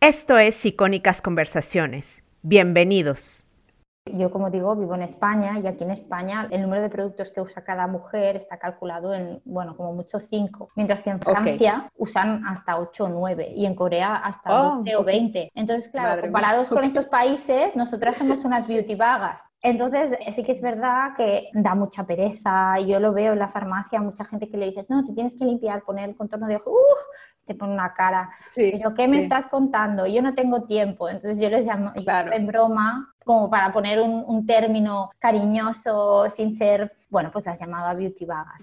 Esto es Icónicas Conversaciones. Bienvenidos. Yo, como digo, vivo en España y aquí en España el número de productos que usa cada mujer está calculado en, bueno, como mucho 5, mientras que en Francia usan hasta 8 o 9 y en Corea hasta 12 o 20. Entonces, claro, comparados con estos países, nosotras somos unas beauty vagas. Entonces, sí que es verdad que da mucha pereza. Yo lo veo en la farmacia, mucha gente que le dices, no, te tienes que limpiar, poner el contorno de ojo, ¡uh! te pone una cara. Pero, ¿qué me estás contando? Yo no tengo tiempo. Entonces, yo les llamo en broma, como para poner un, un término cariñoso, sin ser, bueno, pues las llamaba beauty vagas.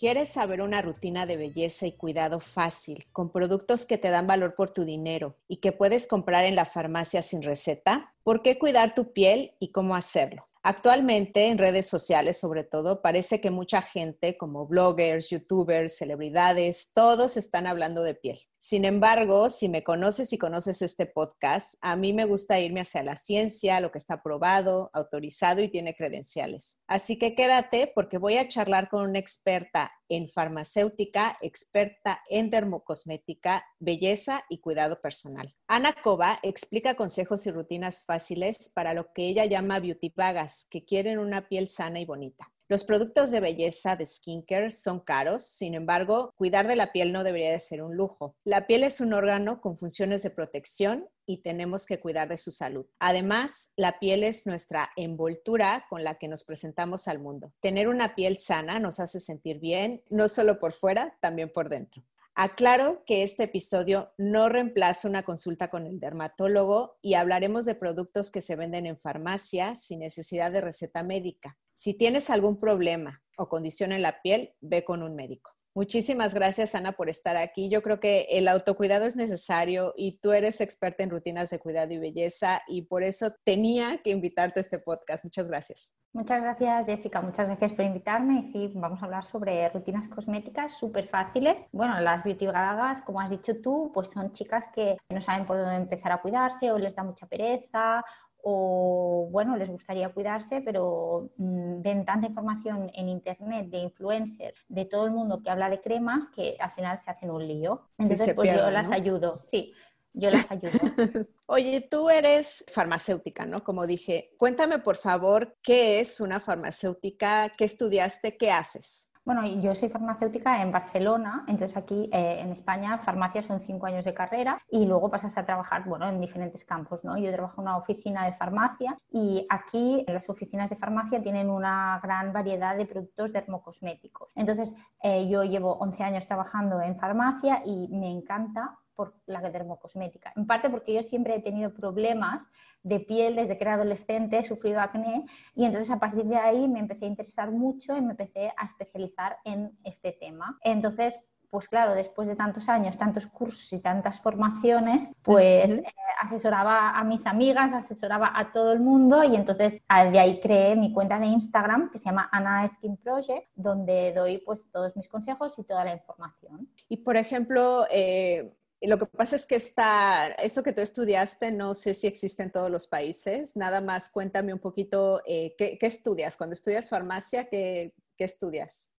¿Quieres saber una rutina de belleza y cuidado fácil, con productos que te dan valor por tu dinero y que puedes comprar en la farmacia sin receta? ¿Por qué cuidar tu piel y cómo hacerlo? Actualmente en redes sociales sobre todo parece que mucha gente como bloggers, youtubers, celebridades, todos están hablando de piel. Sin embargo, si me conoces y conoces este podcast, a mí me gusta irme hacia la ciencia, lo que está aprobado, autorizado y tiene credenciales. Así que quédate porque voy a charlar con una experta en farmacéutica, experta en dermocosmética, belleza y cuidado personal. Ana Cova explica consejos y rutinas fáciles para lo que ella llama beauty vagas, que quieren una piel sana y bonita. Los productos de belleza de skincare son caros, sin embargo, cuidar de la piel no debería de ser un lujo. La piel es un órgano con funciones de protección y tenemos que cuidar de su salud. Además, la piel es nuestra envoltura con la que nos presentamos al mundo. Tener una piel sana nos hace sentir bien, no solo por fuera, también por dentro. Aclaro que este episodio no reemplaza una consulta con el dermatólogo y hablaremos de productos que se venden en farmacia sin necesidad de receta médica. Si tienes algún problema o condición en la piel, ve con un médico. Muchísimas gracias, Ana, por estar aquí. Yo creo que el autocuidado es necesario y tú eres experta en rutinas de cuidado y belleza y por eso tenía que invitarte a este podcast. Muchas gracias. Muchas gracias, Jessica. Muchas gracias por invitarme. Y sí, vamos a hablar sobre rutinas cosméticas súper fáciles. Bueno, las beauty gagas, como has dicho tú, pues son chicas que no saben por dónde empezar a cuidarse o les da mucha pereza o bueno, les gustaría cuidarse, pero mm, ven tanta información en internet de influencers, de todo el mundo que habla de cremas, que al final se hacen un lío. Entonces, pues yo las ayudo, sí, yo las ayudo. Oye, tú eres farmacéutica, ¿no? Como dije, cuéntame por favor qué es una farmacéutica, qué estudiaste, qué haces. Bueno, yo soy farmacéutica en Barcelona, entonces aquí eh, en España farmacia son cinco años de carrera y luego pasas a trabajar, bueno, en diferentes campos, ¿no? Yo trabajo en una oficina de farmacia y aquí las oficinas de farmacia tienen una gran variedad de productos dermocosméticos. Entonces, eh, yo llevo 11 años trabajando en farmacia y me encanta por la dermocosmética. En parte porque yo siempre he tenido problemas de piel desde que era adolescente, he sufrido acné y entonces a partir de ahí me empecé a interesar mucho y me empecé a especializar en este tema. Entonces, pues claro, después de tantos años, tantos cursos y tantas formaciones, pues eh, asesoraba a mis amigas, asesoraba a todo el mundo y entonces de ahí creé mi cuenta de Instagram que se llama Ana Skin Project, donde doy pues todos mis consejos y toda la información. Y por ejemplo, eh, lo que pasa es que esta, esto que tú estudiaste no sé si existe en todos los países. Nada más cuéntame un poquito eh, ¿qué, estudias. Cuando estudias farmacia, ¿qué, estudias?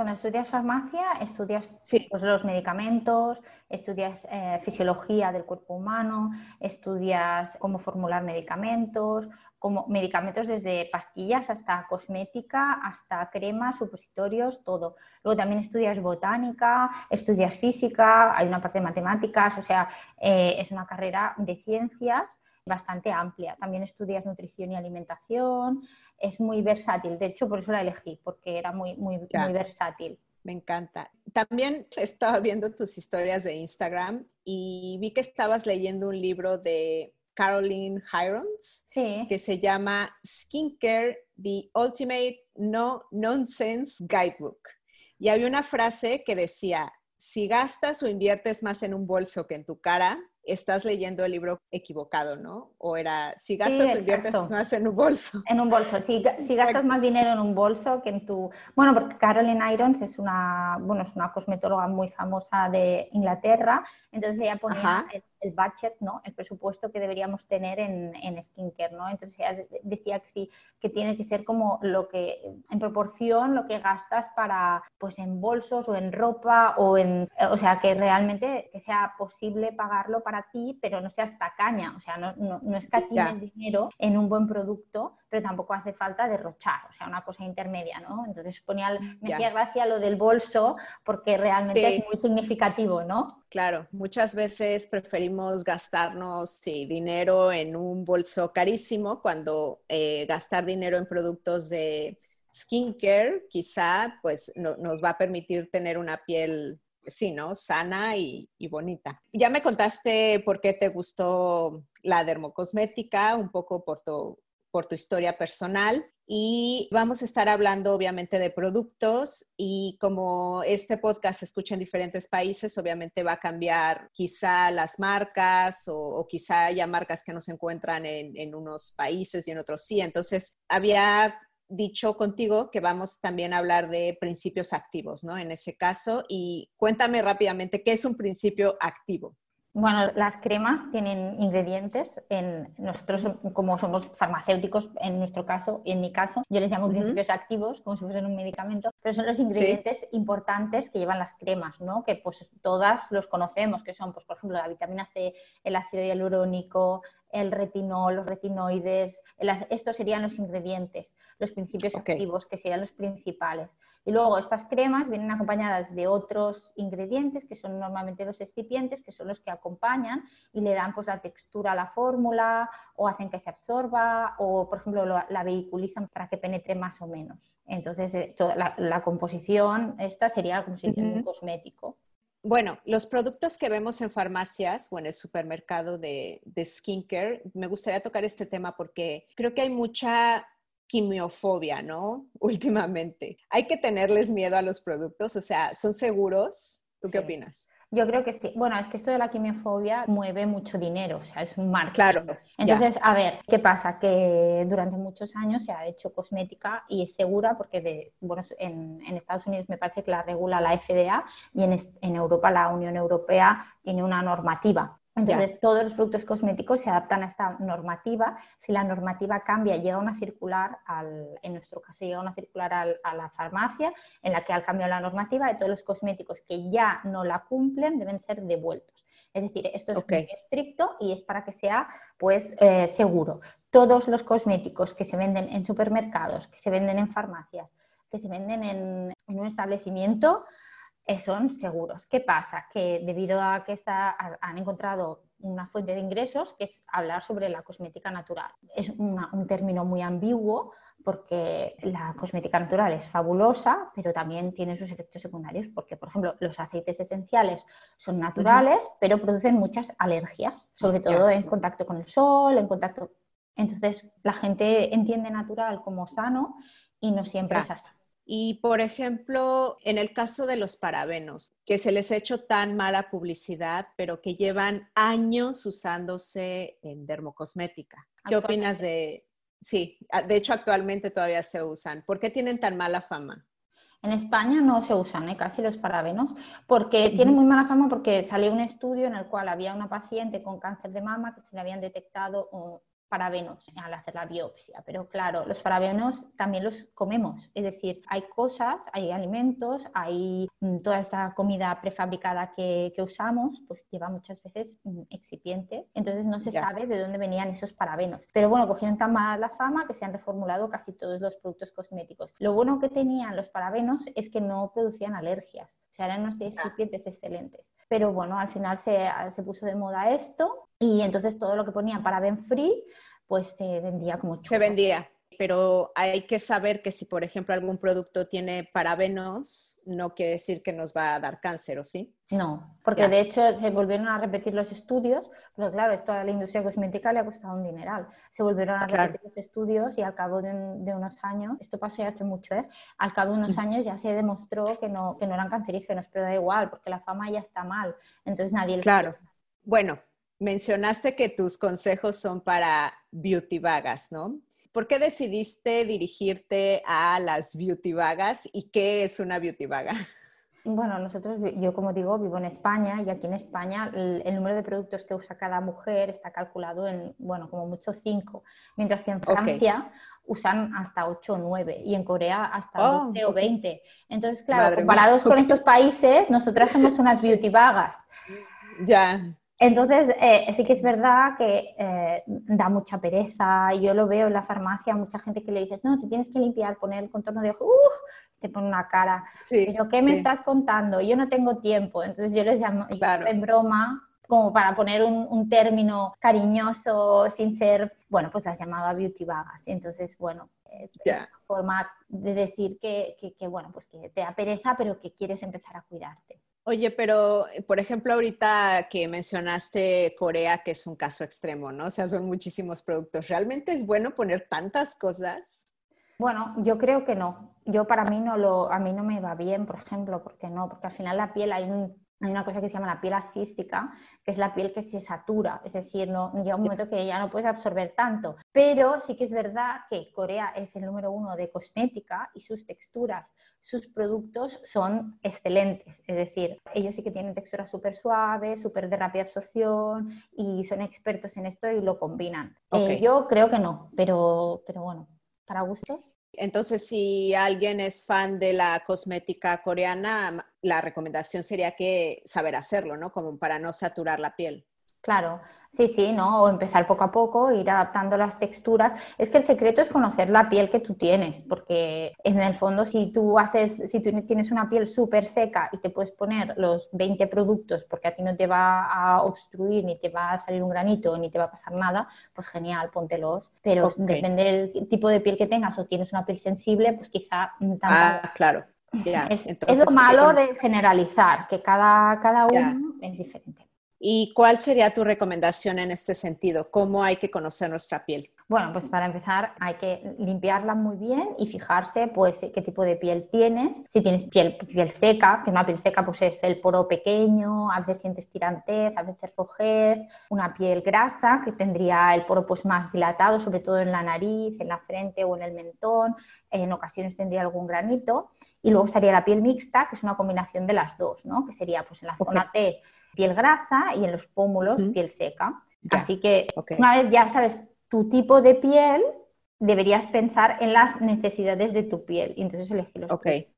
Cuando estudias farmacia, estudias pues, los medicamentos, estudias eh, fisiología del cuerpo humano, estudias cómo formular medicamentos, como medicamentos desde pastillas hasta cosmética, hasta cremas, supositorios, todo. Luego también estudias botánica, estudias física, hay una parte de matemáticas, o sea, eh, es una carrera de ciencias bastante amplia. También estudias nutrición y alimentación, es muy versátil, de hecho por eso la elegí, porque era muy, muy, muy versátil. Me encanta. También estaba viendo tus historias de Instagram y vi que estabas leyendo un libro de Caroline Hirons, que se llama Skincare, The Ultimate No Nonsense Guidebook. Y había una frase que decía, si gastas o inviertes más en un bolso que en tu cara, estás leyendo el libro equivocado, ¿no? O era, si gastas o inviertes más en un bolso. En un bolso, si, si gastas más dinero en un bolso que en tu... Bueno, porque Caroline Irons es una, bueno, es una cosmetóloga muy famosa de Inglaterra, entonces ella ponía el budget, ¿no? El presupuesto que deberíamos tener en, en skincare, ¿no? Entonces ella decía que sí, que tiene que ser como lo que, en proporción, lo que gastas para, pues en bolsos o en ropa o en, o sea, que realmente que sea posible pagarlo para ti, pero no seas tacaña, o sea, no, no, no escatimes dinero en un buen producto, pero tampoco hace falta derrochar, o sea, una cosa intermedia, ¿no? Entonces ponía, me hacía gracia lo del bolso porque realmente es muy significativo, ¿no? Claro, muchas veces preferimos gastarnos dinero en un bolso carísimo cuando eh, gastar dinero en productos de skincare quizá pues nos va a permitir tener una piel, sí, ¿no? Sana y, y, bonita. Ya me contaste por qué te gustó la dermocosmética, un poco por tu, por tu historia personal y vamos a estar hablando obviamente de productos y como este podcast se escucha en diferentes países, obviamente va a cambiar quizá las marcas o, quizá haya marcas que no se encuentran en, en unos países y en otros sí. Entonces, había dicho contigo que vamos también a hablar de principios activos, ¿no? En ese caso, y cuéntame rápidamente qué es un principio activo. Bueno, las cremas tienen ingredientes. En nosotros, como somos farmacéuticos, en nuestro caso y en mi caso, yo les llamo principios activos, como si fuesen un medicamento, pero son los ingredientes importantes que llevan las cremas, ¿no? Que pues todas los conocemos, que son, pues, por ejemplo, la vitamina C, el ácido hialurónico, el retinol, los retinoides, estos serían los ingredientes, los principios activos, que serían los principales. Y luego estas cremas vienen acompañadas de otros ingredientes, que son normalmente los excipientes, que son los que acompañan y le dan pues, la textura a la fórmula o hacen que se absorba o, por ejemplo, la vehiculizan para que penetre más o menos. Entonces, eh, la, composición, esta sería la composición de un cosmético. Bueno, los productos que vemos en farmacias o en el supermercado de, de skincare, me gustaría tocar este tema porque creo que hay mucha quimiofobia, ¿no? Últimamente. ¿Hay que tenerles miedo a los productos? O sea, ¿son seguros? ¿Tú qué opinas? Yo creo que sí. Bueno, es que esto de la quimiofobia mueve mucho dinero, o sea, es un marketing. Claro. Entonces, a ver, ¿qué pasa? Que durante muchos años se ha hecho cosmética y es segura porque, de, bueno, en, Estados Unidos me parece que la regula la FDA y en, en Europa la Unión Europea tiene una normativa. Entonces, todos los productos cosméticos se adaptan a esta normativa. Si la normativa cambia, llega una circular, al, en nuestro caso llega una circular a la farmacia en la que al cambio de la normativa de todos los cosméticos que ya no la cumplen deben ser devueltos. Es decir, esto es muy estricto y es para que sea pues eh, seguro. Todos los cosméticos que se venden en supermercados, que se venden en farmacias, que se venden en, en un establecimiento, son seguros. ¿Qué pasa? Que debido a que han encontrado una fuente de ingresos, que es hablar sobre la cosmética natural. Es un término muy ambiguo porque la cosmética natural es fabulosa, pero también tiene sus efectos secundarios, porque, por ejemplo, los aceites esenciales son naturales, pero producen muchas alergias, sobre todo en contacto con el sol, en contacto... Entonces, la gente entiende natural como sano y no siempre es así. Y, por ejemplo, en el caso de los parabenos, que se les ha hecho tan mala publicidad, pero que llevan años usándose en dermocosmética. ¿Qué opinas de...? Sí, de hecho actualmente todavía se usan. ¿Por qué tienen tan mala fama? En España no se usan ¿eh? casi los parabenos porque tienen muy mala fama porque salió un estudio en el cual había una paciente con cáncer de mama que se le habían detectado parabenos al hacer la biopsia, pero claro, los parabenos también los comemos, es decir, hay cosas, hay alimentos, hay mm, toda esta comida prefabricada que, usamos, pues lleva muchas veces mm, excipientes, entonces no se sabe de dónde venían esos parabenos. Pero bueno, cogieron tan mala fama que se han reformulado casi todos los productos cosméticos. Lo bueno que tenían los parabenos es que no producían alergias, sea, eran unos excipientes excelentes. Pero bueno, al final se, se puso de moda esto y entonces todo lo que ponían para Ben Free, pues se vendía como Se vendía, pero hay que saber que si, por ejemplo, algún producto tiene parabenos, no quiere decir que nos va a dar cáncer, ¿o sí? No, porque de hecho se volvieron a repetir los estudios, pero claro, esto a la industria cosmética le ha costado un dineral. Se volvieron a repetir los estudios y al cabo de, unos años, esto pasó ya hace mucho, ¿eh? al cabo de unos mm. años ya se demostró que no, que no eran cancerígenos, pero da igual, porque la fama ya está mal, entonces nadie... Claro. Bueno, mencionaste que tus consejos son para beauty vagas, ¿no? ¿Por qué decidiste dirigirte a las beauty vagas y qué es una beauty vaga? Bueno, nosotros, yo como digo, vivo en España y aquí en España el, número de productos que usa cada mujer está calculado en, bueno, como mucho 5, mientras que en Francia usan hasta 8 o 9 y en Corea hasta 12 o 20. Entonces, claro, comparados con estos países, nosotras somos unas beauty vagas. Ya. Entonces, eh, sí que es verdad que eh, da mucha pereza. Yo lo veo en la farmacia, mucha gente que le dices, no, te tienes que limpiar, poner el contorno de ojo, te pone una cara. Pero, ¿qué me estás contando? Yo no tengo tiempo. Entonces, yo les llamo en broma, como para poner un, término cariñoso sin ser, bueno, pues las llamaba beauty vagas. Entonces, bueno, eh, es una forma de decir que, que, bueno, pues que te da pereza, pero que quieres empezar a cuidarte. Oye, pero eh, por ejemplo, ahorita que mencionaste Corea, que es un caso extremo, ¿no? O sea, son muchísimos productos. ¿Realmente es bueno poner tantas cosas? Bueno, yo creo que no. Yo para mí no lo, a mí no me va bien, por ejemplo, porque no, porque al final la piel hay un hay una cosa que se llama la piel asfística, que es la piel que se satura, es decir, no, llega un momento que ya no puedes absorber tanto. Pero sí que es verdad que Corea es el número uno de cosmética y sus texturas, sus productos son excelentes. Es decir, ellos sí que tienen texturas súper suaves, súper de rápida absorción y son expertos en esto y lo combinan. Eh, yo creo que no, pero, pero bueno, para gustos. Entonces, si alguien es fan de la cosmética coreana, la recomendación sería que saber hacerlo, ¿no? Como para no saturar la piel. Claro, sí, sí, ¿no? O empezar poco a poco, ir adaptando las texturas. Es que el secreto es conocer la piel que tú tienes, porque en el fondo si tú haces, si tú tienes una piel súper seca y te puedes poner los 20 productos porque a ti no te va a obstruir, ni te va a salir un granito, ni te va a pasar nada, pues genial, póntelos. Pero depende del tipo de piel que tengas o tienes una piel sensible, pues quizá... Ah, claro. es, lo malo de generalizar, que cada, cada uno es diferente. ¿Y cuál sería tu recomendación en este sentido? ¿Cómo hay que conocer nuestra piel? Bueno, pues para empezar hay que limpiarla muy bien y fijarse pues qué tipo de piel tienes. Si tienes piel, piel seca, que una piel seca pues es el poro pequeño, a veces sientes tirantez, a veces rojez. Una piel grasa que tendría el poro pues más dilatado, sobre todo en la nariz, en la frente o en el mentón. En ocasiones tendría algún granito. Y luego estaría la piel mixta, que es una combinación de las dos, ¿no? Que sería pues en la zona T piel grasa y en los pómulos piel seca. Así que una vez ya sabes tu tipo de piel, deberías pensar en las necesidades de tu piel y entonces elegir los okay.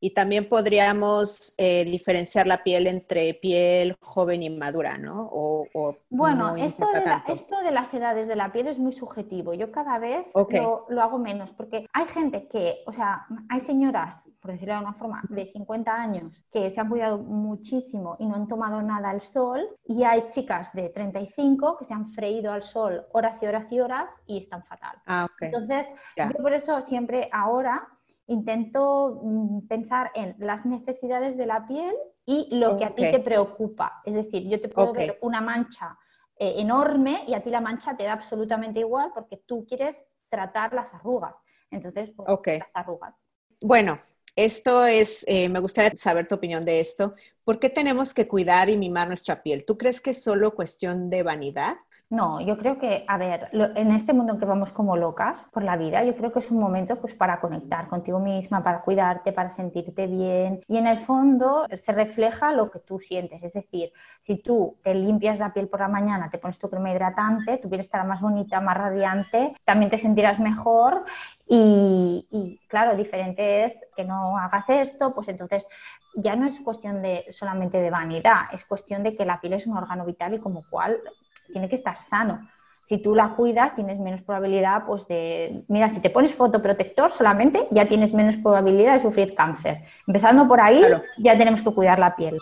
Y también podríamos eh, diferenciar la piel entre piel joven y madura, ¿no? O, bueno, esto, de esto de las edades de la piel es muy subjetivo. Yo cada vez lo, hago menos porque hay gente que, o sea, hay señoras, por decirlo de alguna forma, de 50 años que se han cuidado muchísimo y no han tomado nada al sol y hay chicas de 35 que se han freído al sol horas y horas y horas y están fatal. Ah, Entonces, yo por eso siempre ahora intento mm, pensar en las necesidades de la piel y lo que a ti te preocupa. Es decir, yo te puedo ver una mancha eh, enorme y a ti la mancha te da absolutamente igual porque tú quieres tratar las arrugas. Entonces, pues, las arrugas. Bueno, esto es, eh, me gustaría saber tu opinión de esto. ¿Por qué tenemos que cuidar y mimar nuestra piel? ¿Tú crees que es solo cuestión de vanidad? No, yo creo que, a ver, en este mundo en que vamos como locas por la vida, yo creo que es un momento pues para conectar contigo misma, para cuidarte, para sentirte bien. Y en el fondo se refleja lo que tú sientes. Es decir, si tú te limpias la piel por la mañana, te pones tu crema hidratante, tu piel estará más bonita, más radiante, también te sentirás mejor y, claro, diferente es que no hagas esto, pues entonces ya no es cuestión de solamente de vanidad, es cuestión de que la piel es un órgano vital y como cual tiene que estar sano. Si tú la cuidas, tienes menos probabilidad, pues de, mira, si te pones fotoprotector solamente, ya tienes menos probabilidad de sufrir cáncer. Empezando por ahí, ya tenemos que cuidar la piel.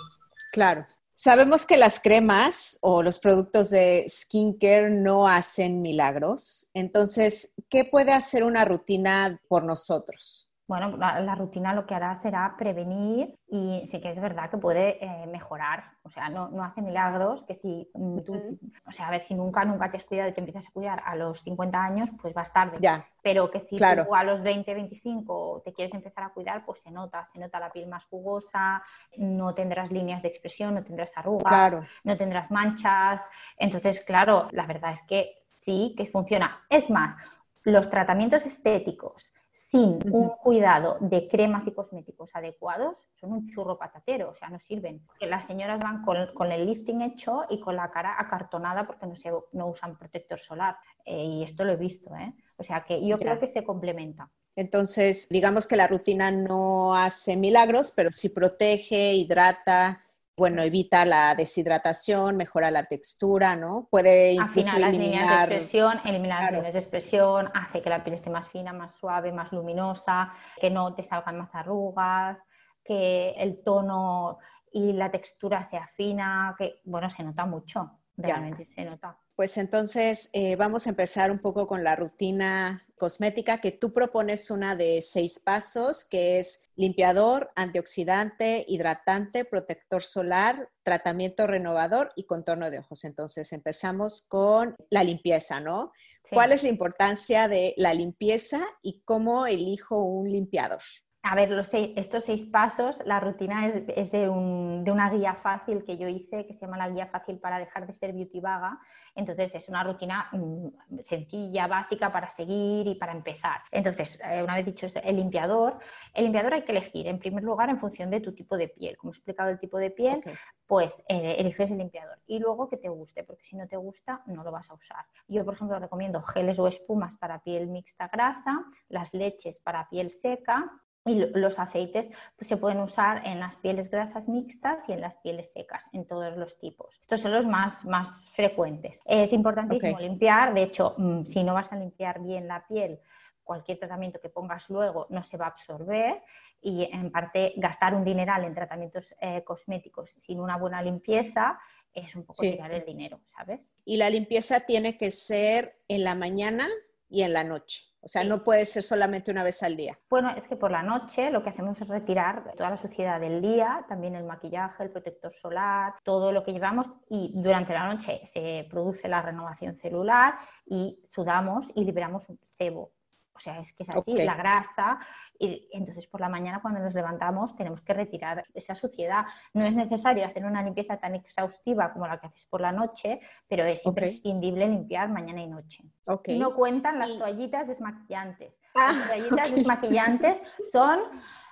Claro, Sabemos que las cremas o los productos de skincare no hacen milagros. Entonces, ¿qué puede hacer una rutina por nosotros? Bueno, la, rutina lo que hará será prevenir y sí que es verdad que puede eh, mejorar. O sea, no, no, hace milagros que si tú, o sea, a ver, si nunca, nunca te has cuidado y te empiezas a cuidar a los 50 años, pues vas tarde. Ya. Pero que si tú a los 20, 25 te quieres empezar a cuidar, pues se nota, se nota la piel más jugosa, no tendrás líneas de expresión, no tendrás arrugas, no tendrás manchas. Entonces, claro, la verdad es que sí, que funciona. Es más, los tratamientos estéticos sin un cuidado de cremas y cosméticos adecuados son un churro patatero, o sea, no sirven. Porque las señoras van con, el lifting hecho y con la cara acartonada porque no, se, no usan protector solar. Eh, y esto lo he visto, ¿eh? O sea, que yo creo que se complementa. Entonces, digamos que la rutina no hace milagros, pero sí protege, hidrata, bueno, evita la deshidratación, mejora la textura, ¿no? Puede incluso Afina las líneas de expresión, eliminar las líneas de expresión, hace que la piel esté más fina, más suave, más luminosa, que no te salgan más arrugas, que el tono y la textura sea fina, que, bueno, se nota mucho, realmente se nota. Pues entonces eh, vamos a empezar un poco con la rutina cosmética que tú propones una de seis pasos, que es limpiador, antioxidante, hidratante, protector solar, tratamiento renovador y contorno de ojos. Entonces empezamos con la limpieza, ¿no? ¿Cuál es la importancia de la limpieza y cómo elijo un limpiador? A ver, los estos seis pasos, la rutina es, de, una guía fácil que yo hice, que se llama la guía fácil para dejar de ser beauty vaga. Entonces es una rutina mm, sencilla, básica para seguir y para empezar. Entonces, eh, una vez dicho el limpiador, el limpiador hay que elegir en primer lugar en función de tu tipo de piel. Como he explicado el tipo de piel, pues eh, eliges el limpiador. Y luego que te guste, porque si no te gusta no lo vas a usar. Yo, por ejemplo, recomiendo geles o espumas para piel mixta grasa, las leches para piel seca y los aceites pues, se pueden usar en las pieles grasas mixtas y en las pieles secas, en todos los tipos. Estos son los más, más frecuentes. Es importantísimo limpiar, de hecho, mm, si no vas a limpiar bien la piel, cualquier tratamiento que pongas luego no se va a absorber y en parte gastar un dineral en tratamientos eh, cosméticos sin una buena limpieza es un poco tirar el dinero, ¿sabes? Y la limpieza tiene que ser en la mañana y en la noche. O sea, no puede ser solamente una vez al día. Bueno, es que por la noche lo que hacemos es retirar toda la suciedad del día, también el maquillaje, el protector solar, todo lo que llevamos y durante la noche se produce la renovación celular y sudamos y liberamos un sebo. O sea, es que es así, la grasa. Y entonces por la mañana cuando nos levantamos tenemos que retirar esa suciedad. No es necesario hacer una limpieza tan exhaustiva como la que haces por la noche, pero es imprescindible limpiar mañana y noche. Y no cuentan las toallitas desmaquillantes. Ah, las toallitas desmaquillantes son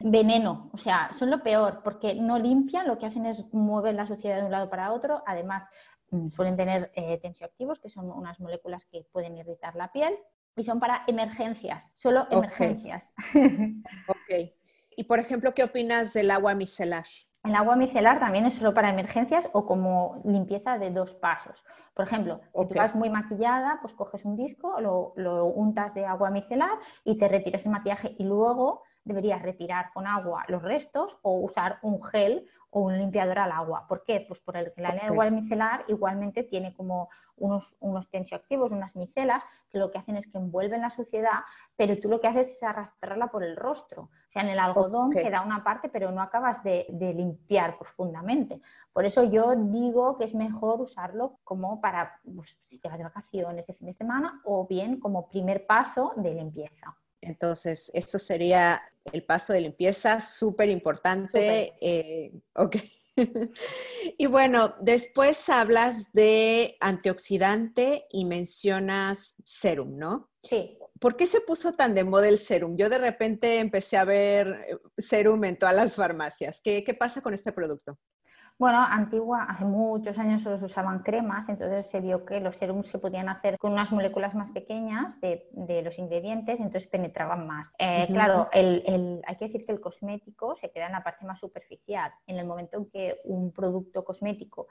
veneno, o sea, son lo peor, porque no limpian, lo que hacen es mover la suciedad de un lado para otro. Además, mm, suelen tener eh, tensioactivos, que son unas moléculas que pueden irritar la piel y son para emergencias, solo emergencias. ok. Y por ejemplo, ¿qué opinas del agua micelar? El agua micelar también es solo para emergencias o como limpieza de dos pasos. Por ejemplo, si tú vas muy maquillada, pues coges un disco, lo, lo, untas de agua micelar y te retiras el maquillaje y luego deberías retirar con agua los restos o usar un gel o un limpiador al agua. ¿Por qué? Pues por el que la agua micelar igualmente tiene como unos, unos tensioactivos, unas micelas, que lo que hacen es que envuelven la suciedad, pero tú lo que haces es arrastrarla por el rostro. O sea, en el algodón queda una parte, pero no acabas de, limpiar profundamente. Por eso yo digo que es mejor usarlo como para, pues, si te vas de vacaciones de fin de semana, o bien como primer paso de limpieza. Entonces, eso sería el paso de limpieza, súper importante. Eh, ok. y bueno, después hablas de antioxidante y mencionas serum, ¿no? Sí. ¿Por qué se puso tan de moda el serum? Yo de repente empecé a ver eh, serum en todas las farmacias. ¿Qué, qué pasa con este producto? Bueno, antigua, hace muchos años solo se usaban cremas, entonces se vio que los serums se podían hacer con unas moléculas más pequeñas de, los ingredientes, entonces penetraban más. Eh, claro, hay que decir que el cosmético se queda en la parte más superficial. En el momento en que un producto cosmético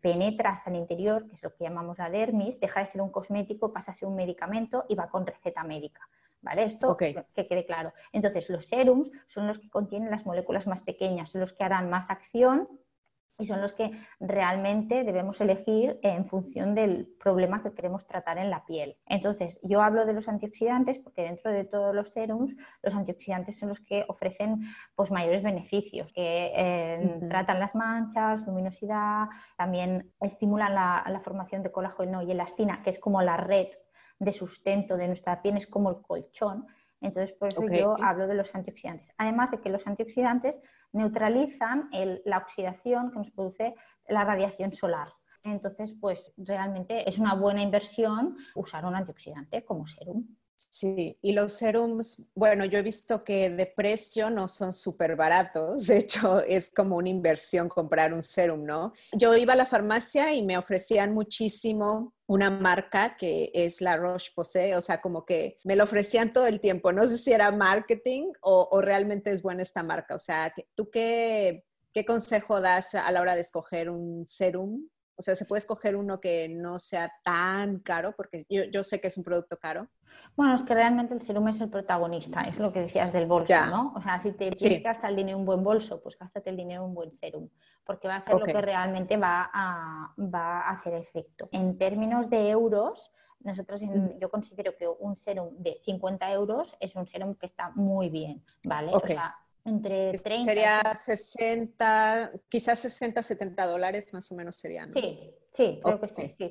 penetra hasta el interior, que es lo que llamamos la dermis, deja de ser un cosmético, pasa a ser un medicamento y va con receta médica. ¿Vale? Esto que quede claro. Entonces, los serums son los que contienen las moléculas más pequeñas, son los que harán más acción y son los que realmente debemos elegir en función del problema que queremos tratar en la piel. Entonces, yo hablo de los antioxidantes porque dentro de todos los serums, los antioxidantes son los que ofrecen pues, mayores beneficios, que eh, tratan las manchas, luminosidad, también estimulan la, la formación de colágeno y elastina, que es como la red de sustento de nuestra piel, es como el colchón. Entonces, por eso yo hablo de los antioxidantes. Además de que los antioxidantes neutralizan la oxidación que nos produce la radiación solar. Entonces, pues realmente es una buena inversión usar un antioxidante como serum. Sí, y los serums, bueno, yo he visto que de precio no son súper baratos, de hecho es como una inversión comprar un serum, ¿no? Yo iba a la farmacia y me ofrecían muchísimo una marca que es la Roche-Posay, o sea, como que me lo ofrecían todo el tiempo, no sé si era marketing o, o realmente es buena esta marca, o sea, ¿tú qué, qué consejo das a la hora de escoger un serum? O sea, ¿se puede escoger uno que no sea tan caro? Porque yo, yo sé que es un producto caro. Bueno, es que realmente el serum es el protagonista, es lo que decías del bolso, ¿no? O sea, si te tienes que gastar el dinero en un buen bolso, pues gástate el dinero en un buen serum, porque va a ser lo que realmente va a, va a hacer efecto. En términos de euros, nosotros yo considero que un serum de 50 euros es un serum que está muy bien, ¿vale? O sea, entre 30. Sería 60, quizás 60, 70 dólares más o menos serían. Sí, sí, creo que sí, sí,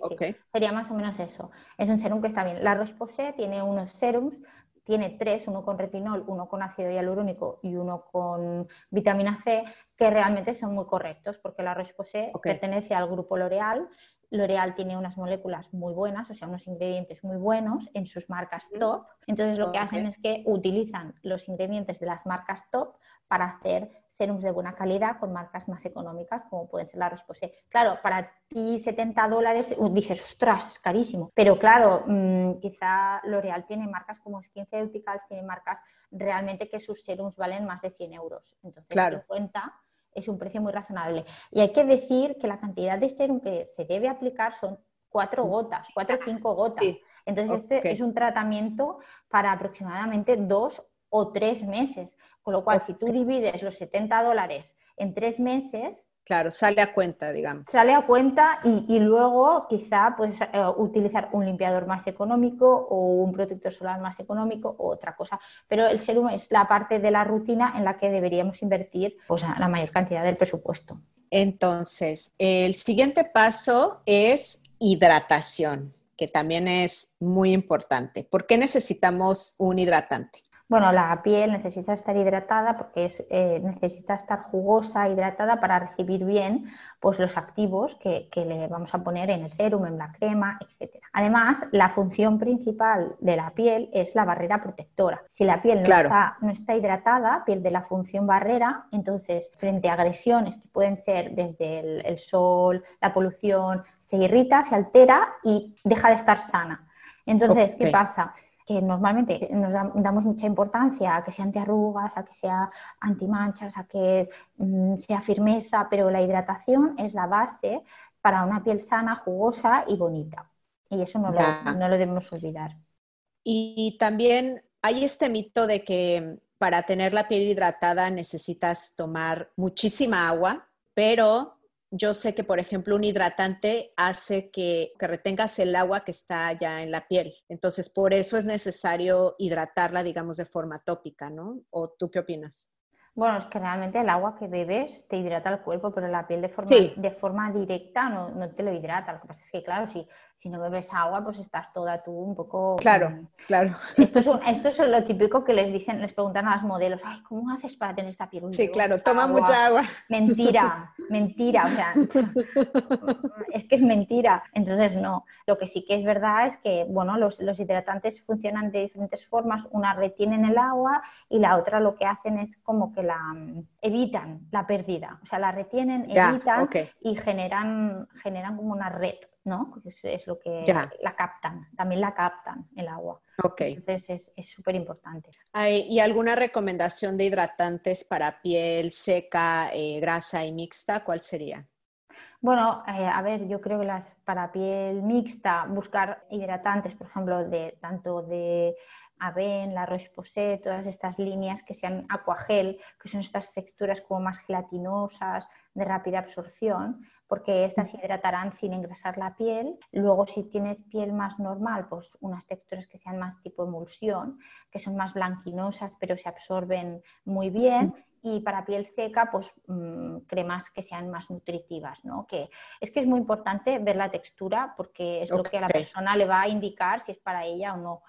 Sería más o menos eso. Es un serum que está bien. La Roche tiene unos serums, tiene tres, uno con retinol, uno con ácido hialurónico y uno con vitamina C, que realmente son muy correctos, porque la Roche-Posay pertenece al grupo L'Oreal. L'Oreal tiene unas moléculas muy buenas, o sea, unos ingredientes muy buenos en sus marcas top. Entonces, lo que hacen es que utilizan los ingredientes de las marcas top para hacer serums de buena calidad con marcas más económicas, como pueden ser la Roche-Posay. Claro, para ti 70 dólares dices, ostras, es carísimo. Pero claro, mm, quizá L'Oreal tiene marcas como SkinCeuticals, tiene marcas realmente que sus serums valen más de 100 euros. Entonces, claro. cuenta es un precio muy razonable. Y hay que decir que la cantidad de serum que se debe aplicar son cuatro gotas, cuatro o cinco gotas. Entonces, este es un tratamiento para aproximadamente dos o tres meses. Con lo cual, si tú divides los 70 dólares en tres meses, Claro, sale a cuenta, digamos. Sale a cuenta y, luego quizá puedes eh, utilizar un limpiador más económico o un protector solar más económico o otra cosa. Pero el serum es la parte de la rutina en la que deberíamos invertir pues, la mayor cantidad del presupuesto. Entonces, el siguiente paso es hidratación, que también es muy importante. ¿Por qué necesitamos un hidratante? Bueno, la piel necesita estar hidratada porque es, eh, necesita estar jugosa, hidratada para recibir bien pues, los activos que, le vamos a poner en el serum, en la crema, etc. Además, la función principal de la piel es la barrera protectora. Si la piel no, está, no está hidratada, pierde la función barrera, entonces frente a agresiones que pueden ser desde el sol, la polución, se irrita, se altera y deja de estar sana. Entonces, ¿qué pasa? Que normalmente nos damos mucha importancia a que sea antiarrugas, a que sea antimanchas, a que mm, sea firmeza, pero la hidratación es la base para una piel sana, jugosa y bonita. Y eso no, lo, no lo debemos olvidar. Y también hay este mito de que para tener la piel hidratada necesitas tomar muchísima agua, pero yo sé que, por ejemplo, un hidratante hace que, retengas el agua que está ya en la piel. Entonces, por eso es necesario hidratarla, digamos, de forma tópica, ¿no? ¿O tú qué opinas? Bueno, es que realmente el agua que bebes te hidrata el cuerpo, pero la piel de forma, de forma directa no, no, te lo hidrata. Lo que pasa es que, claro, si, si no bebes agua, pues estás toda tú un poco... Claro, mm, claro. Esto es, esto es lo típico que les dicen, les preguntan a las modelos, ay, ¿cómo haces para tener esta piel? Sí, claro, toma mucha agua. Mentira, mentira, o sea, es que es mentira. Entonces, no. Lo que sí que es verdad es que, bueno, los, los hidratantes funcionan de diferentes formas. Una retienen el agua y la otra lo que hacen es como que la evitan la pérdida. O sea, la retienen, evitan y generan, generan como una red ¿no? Es, lo que la captan, también la captan el agua. Entonces es súper importante. ¿Y alguna recomendación de hidratantes para piel seca, eh, grasa y mixta? ¿Cuál sería? Bueno, eh, a ver, yo creo que las para piel mixta, buscar hidratantes, por ejemplo, de tanto de Aven, la Roche-Posay, todas estas líneas que sean aquagel, que son estas texturas como más gelatinosas, de rápida absorción, porque estas hidratarán sin engrasar la piel. Luego, si tienes piel más normal, pues unas texturas que sean más tipo emulsión, que son más blanquinosas, pero se absorben muy bien y para piel seca, pues mm, cremas que sean más nutritivas, ¿no? Que es que es muy importante ver la textura porque es lo que a la persona le va a indicar si es para ella o no.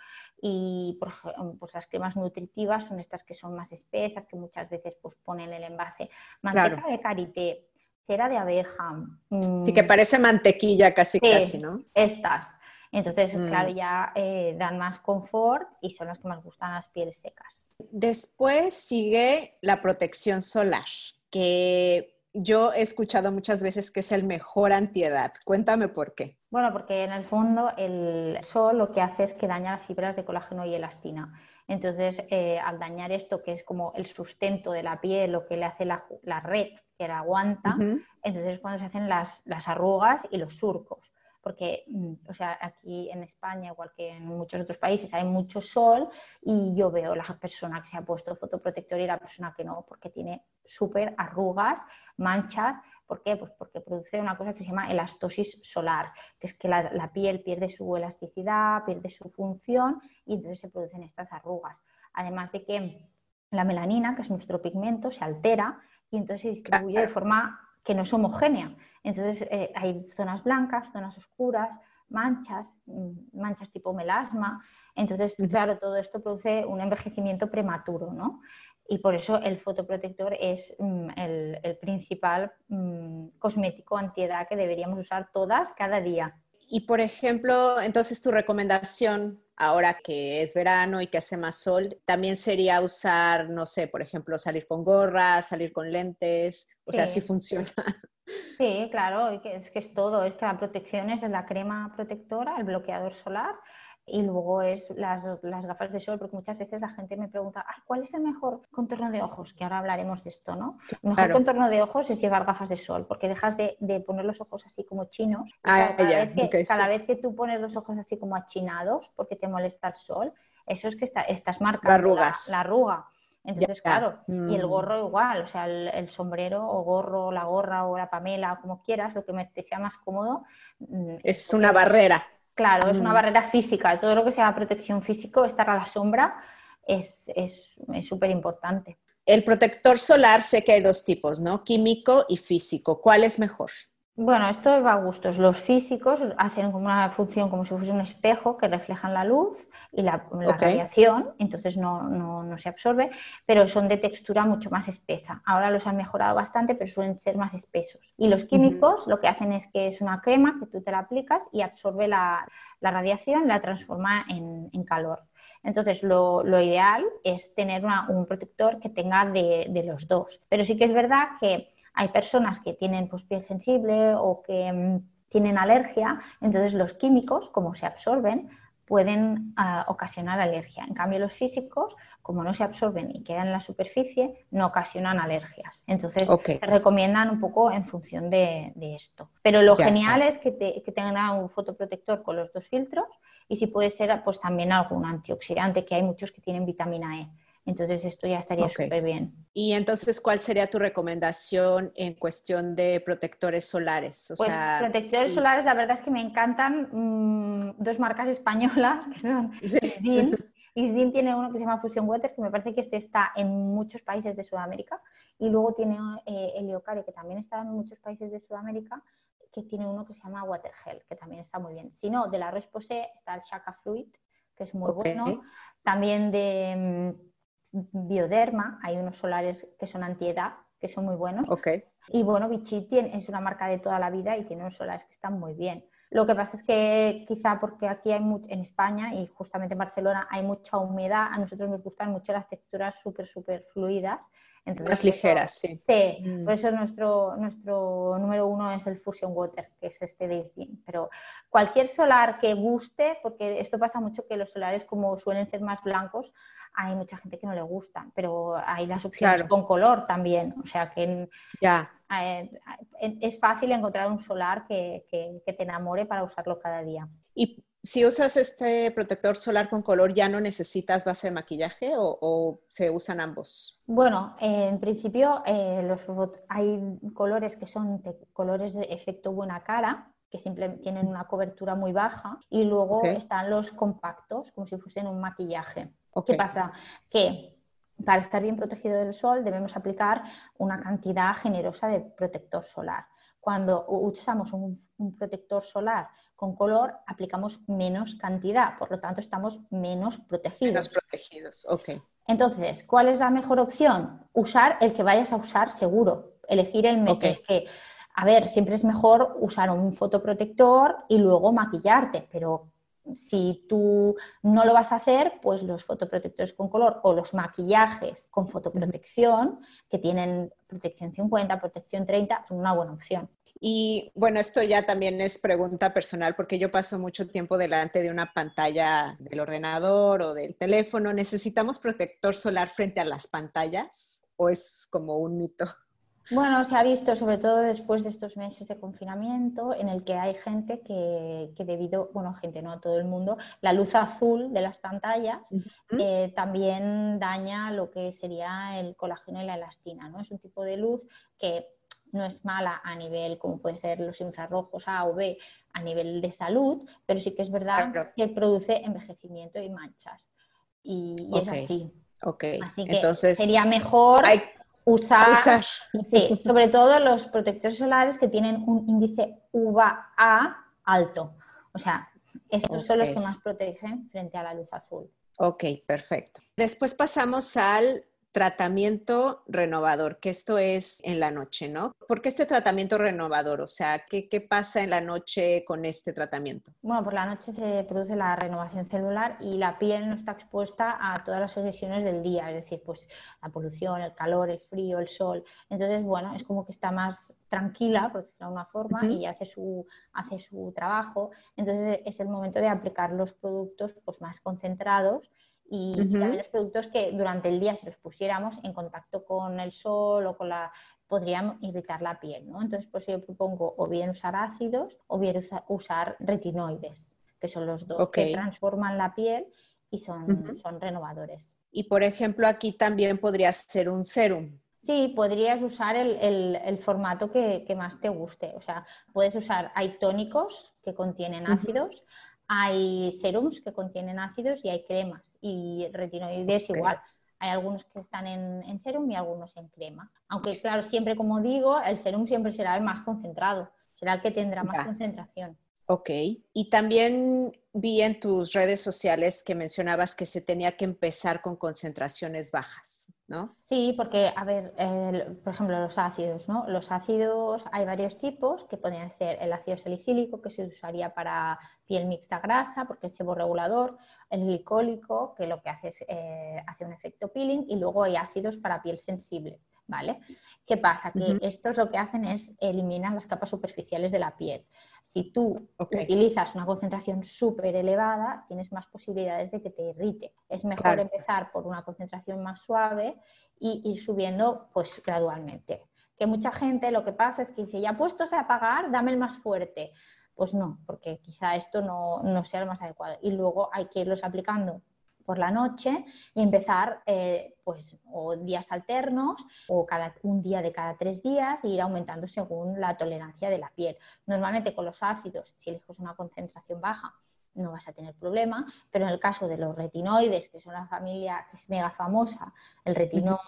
Y por ejemplo, pues las cremas nutritivas son estas que son más espesas, que muchas veces pues ponen el envase. Manteca de karité, cera de abeja. Sí, que parece mantequilla casi, casi, ¿no? Estas. Entonces, claro, mm. ya eh, dan más confort y son las que más gustan las pieles secas. Después sigue la protección solar, que yo he escuchado muchas veces que es el mejor antiedad. Cuéntame por qué. Bueno, porque en el fondo el sol lo que hace es que daña las fibras de colágeno y elastina. Entonces, eh, al dañar esto, que es como el sustento de la piel, lo que le hace la, red que la aguanta, entonces es cuando se hacen las, las arrugas y los surcos porque, mm, o sea, aquí en España, igual que en muchos otros países, hay mucho sol y yo veo la persona que se ha puesto fotoprotector y la persona que no, porque tiene súper arrugas, manchas. ¿Por qué? Pues porque produce una cosa que se llama elastosis solar, que es que la, la piel pierde su elasticidad, pierde su función y entonces se producen estas arrugas. Además de que la melanina, que es nuestro pigmento, se altera y entonces se distribuye de forma que no es homogénea. Entonces eh, hay zonas blancas, zonas oscuras, manchas, mm, manchas tipo melasma. Entonces, claro, todo esto produce un envejecimiento prematuro, ¿no? Y por eso el fotoprotector es mm, el, principal mm, cosmético antiedad que deberíamos usar todas cada día. Y por ejemplo, entonces tu recomendación ahora que es verano y que hace más sol, también sería usar, no sé, por ejemplo, salir con gorra, salir con lentes, o sea, si funciona. Sí, claro, es que es todo, es que la protección es la crema protectora, el bloqueador solar y luego es las, gafas de sol, porque muchas veces la gente me pregunta, ¿cuál es el mejor contorno de ojos? Que ahora hablaremos de esto, ¿no? El mejor contorno de ojos es llevar gafas de sol, porque dejas de, poner los ojos así como chinos. Ah, cada, vez que, cada vez que tú pones los ojos así como achinados, porque te molesta el sol, eso es que estás marcando la, la, arruga. Entonces, claro, y el mm. gorro igual, o sea, el, sombrero o gorro, la gorra o la pamela, como quieras, lo que me, te sea más cómodo. Mm, es una barrera. Claro, es una mm. barrera física. Todo lo que sea protección físico, estar a la sombra, es súper es, importante. El protector solar sé que hay dos tipos, ¿no? Químico y físico. ¿Cuál es mejor? Bueno, esto va a gustos. Los físicos hacen como una función como si fuese un espejo que reflejan la luz y la, radiación, entonces no, se absorbe, pero son de textura mucho más espesa. Ahora los han mejorado bastante, pero suelen ser más espesos. Y los químicos lo que hacen es que es una crema que tú te la aplicas y absorbe la, radiación, la transforma en, calor. Entonces, lo, ideal es tener un protector que tenga de, de los dos. Pero sí que es verdad que hay personas que tienen pues, piel sensible o que mm, tienen alergia, entonces los químicos, como se absorben, pueden ah, ocasionar alergia. En cambio, los físicos, como no se absorben y quedan en la superficie, no ocasionan alergias. Entonces, se recomiendan un poco en función de, esto. Pero lo genial es que, que tengan un fotoprotector con los dos filtros y si puede ser, pues también algún antioxidante, que hay muchos que tienen vitamina E. Entonces esto ya estaría súper bien. Y entonces, ¿cuál sería tu recomendación en cuestión de protectores solares? pues protectores solares, la verdad es que me encantan mm, dos marcas españolas, que son Isdin. Isdin tiene uno que se llama Fusion Water, que me parece que este está en muchos países de Sudamérica. Y luego tiene eh, el Iocario, que también está en muchos países de Sudamérica, que tiene uno que se llama Water Gel, que también está muy bien. Si no, de la Roche está el Shaka Fluid, que es muy bueno. También de mm, Bioderma, hay unos solares que son antiedad, que son muy buenos. Y bueno, Vichy es una marca de toda la vida y tiene unos solares que están muy bien. Lo que pasa es que quizá porque aquí hay en España y justamente en Barcelona hay mucha humedad, a nosotros nos gustan mucho las texturas súper, súper fluidas. Más ligeras, sí. Sí, mm. por eso nuestro, nuestro número uno es el Fusion Water, que es este de Isdin. Pero cualquier solar que guste, porque esto pasa mucho que los solares como suelen ser más blancos, hay mucha gente que no le gusta, pero hay las opciones con color también. O sea que ya. es fácil encontrar un solar que, te enamore para usarlo cada día. Y si usas este protector solar con color, ¿ya no necesitas base de maquillaje o, se usan ambos? Bueno, en principio eh, los, hay colores que son colores de efecto buena cara, que simplemente tienen una cobertura muy baja, y luego están los compactos, como si fuesen un maquillaje. ¿Qué pasa? Que para estar bien protegido del sol debemos aplicar una cantidad generosa de protector solar. Cuando usamos un, protector solar con color, aplicamos menos cantidad, por lo tanto estamos menos protegidos. Menos protegidos, ok. Entonces, ¿cuál es la mejor opción? Usar el que vayas a usar seguro, elegir el que a ver, siempre es mejor usar un fotoprotector y luego maquillarte, pero si tú no lo vas a hacer, pues los fotoprotectores con color o los maquillajes con fotoprotección, que tienen protección 50, protección 30, son una buena opción. Y bueno, esto ya también es pregunta personal porque yo paso mucho tiempo delante de una pantalla del ordenador o del teléfono. ¿Necesitamos protector solar frente a las pantallas o es como un mito? Bueno, se ha visto, sobre todo después de estos meses de confinamiento, en el que hay gente que, debido, bueno, gente no, todo el mundo, la luz azul de las pantallas eh, también daña lo que sería el colágeno y la elastina, ¿no? Es un tipo de luz que no es mala a nivel, como puede ser los infrarrojos A o B, a nivel de salud, pero sí que es verdad que produce envejecimiento y manchas. Y, es así. Así que Entonces, sería mejor usar, Sí, sobre todo los protectores solares que tienen un índice UVA alto. O sea, estos son los que más protegen frente a la luz azul. Ok, perfecto. Después pasamos al tratamiento renovador, que esto es en la noche, ¿no? ¿Por qué este tratamiento renovador? O sea, ¿qué, pasa en la noche con este tratamiento? Bueno, por la noche se produce la renovación celular y la piel no está expuesta a todas las agresiones del día, es decir, pues la polución, el calor, el frío, el sol. Entonces, bueno, es como que está más tranquila, por decirlo de alguna forma, y hace su, hace su trabajo. Entonces, es el momento de aplicar los productos pues, más concentrados y, también los productos que durante el día si los pusiéramos en contacto con el sol o con la podrían irritar la piel, ¿no? Entonces, por eso yo propongo o bien usar ácidos o bien usar retinoides, que son los dos que transforman la piel y son, son renovadores. Y, por ejemplo, aquí también podría ser un serum. Sí, podrías usar el, el, formato que, que, más te guste. O sea, puedes usar, hay tónicos que contienen ácidos, hay serums que contienen ácidos y hay cremas y retinoides igual. Hay algunos que están en, serum y algunos en crema. Aunque, claro, siempre como digo, el serum siempre será el más concentrado, será el que tendrá más concentración. Ok. Y también vi en tus redes sociales que mencionabas que se tenía que empezar con concentraciones bajas, ¿no? Sí, porque, a ver, por ejemplo, los ácidos, ¿no? Los ácidos hay varios tipos que podrían ser el ácido salicílico, que se usaría para piel mixta grasa, porque es seborregulador, el glicólico, que lo que hace es eh, hace un efecto peeling, y luego hay ácidos para piel sensible. ¿Vale? ¿Qué pasa? Que estos lo que hacen es eliminar las capas superficiales de la piel. Si tú utilizas una concentración súper elevada, tienes más posibilidades de que te irrite. Es mejor empezar por una concentración más suave y ir subiendo pues gradualmente. Que mucha gente lo que pasa es que dice, ya puestos a apagar, dame el más fuerte. Pues no, porque quizá esto no, no sea el más adecuado. Y luego hay que irlos aplicando por la noche y empezar eh, pues o días alternos o cada, un día de cada tres días e ir aumentando según la tolerancia de la piel. Normalmente con los ácidos, si eliges una concentración baja, no vas a tener problema, pero en el caso de los retinoides, que son la familia que es mega famosa, el retinol,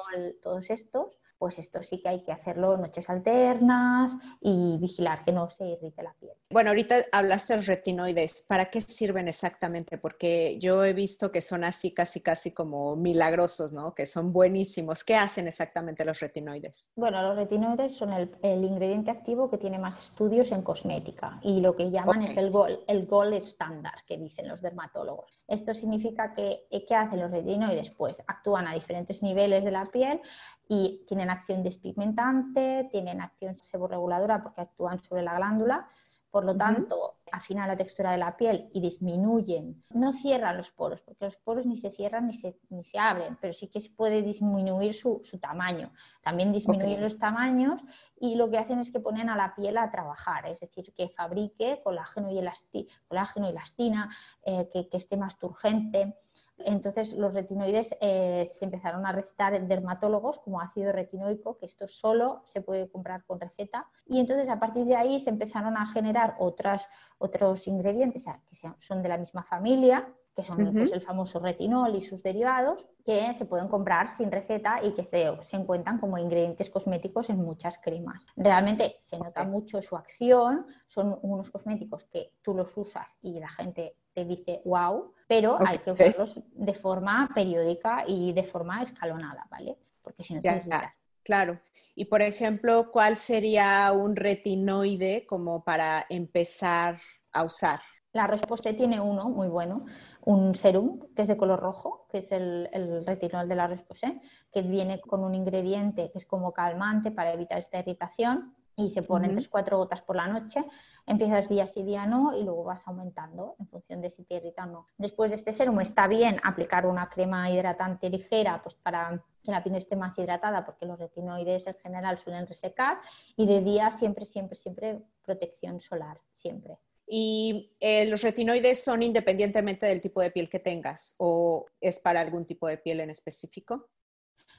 todos estos, pues esto sí que hay que hacerlo noches alternas y vigilar que no se irrite la piel. Bueno, ahorita hablaste de los retinoides. ¿Para qué sirven exactamente? Porque yo he visto que son así casi casi como milagrosos, ¿no? Que son buenísimos. ¿Qué hacen exactamente los retinoides? Bueno, los retinoides son el, ingrediente activo que tiene más estudios en cosmética y lo que llaman es el gold, el gold estándar, que dicen los dermatólogos. Esto significa que, ¿qué hacen los retinoides? Pues actúan a diferentes niveles de la piel y tienen acción despigmentante, tienen acción seborreguladora porque actúan sobre la glándula, por lo tanto, afina la textura de la piel y disminuyen, no cierran los poros, porque los poros ni se cierran ni se, ni se abren, pero sí que se puede disminuir su, tamaño. También disminuir los tamaños y lo que hacen es que ponen a la piel a trabajar, es decir, que fabrique colágeno y, colágeno y elastina, eh, que, que esté más turgente. Entonces, los retinoides eh, se empezaron a recetar en dermatólogos como ácido retinoico, que esto solo se puede comprar con receta. Y entonces, a partir de ahí, se empezaron a generar otros ingredientes que son de la misma familia, que son pues, el famoso retinol y sus derivados, que se pueden comprar sin receta y que se, se encuentran como ingredientes cosméticos en muchas cremas. Realmente se nota mucho su acción, son unos cosméticos que tú los usas y la gente te dice wow, pero hay que usarlos de forma periódica y de forma escalonada, ¿vale? Porque si no te Claro. Y por ejemplo, ¿cuál sería un retinoide como para empezar a usar? La Roche tiene uno muy bueno, un serum que es de color rojo, que es el, retinol de la Roche que viene con un ingrediente que es como calmante para evitar esta irritación y se pone uh 3-4 gotas por la noche. Empiezas día sí, día no y luego vas aumentando en función de si te irrita o no. Después de este serum está bien aplicar una crema hidratante ligera pues para que la piel esté más hidratada porque los retinoides en general suelen resecar y de día siempre, siempre, siempre protección solar, siempre. ¿Y eh, los retinoides son independientemente del tipo de piel que tengas o es para algún tipo de piel en específico?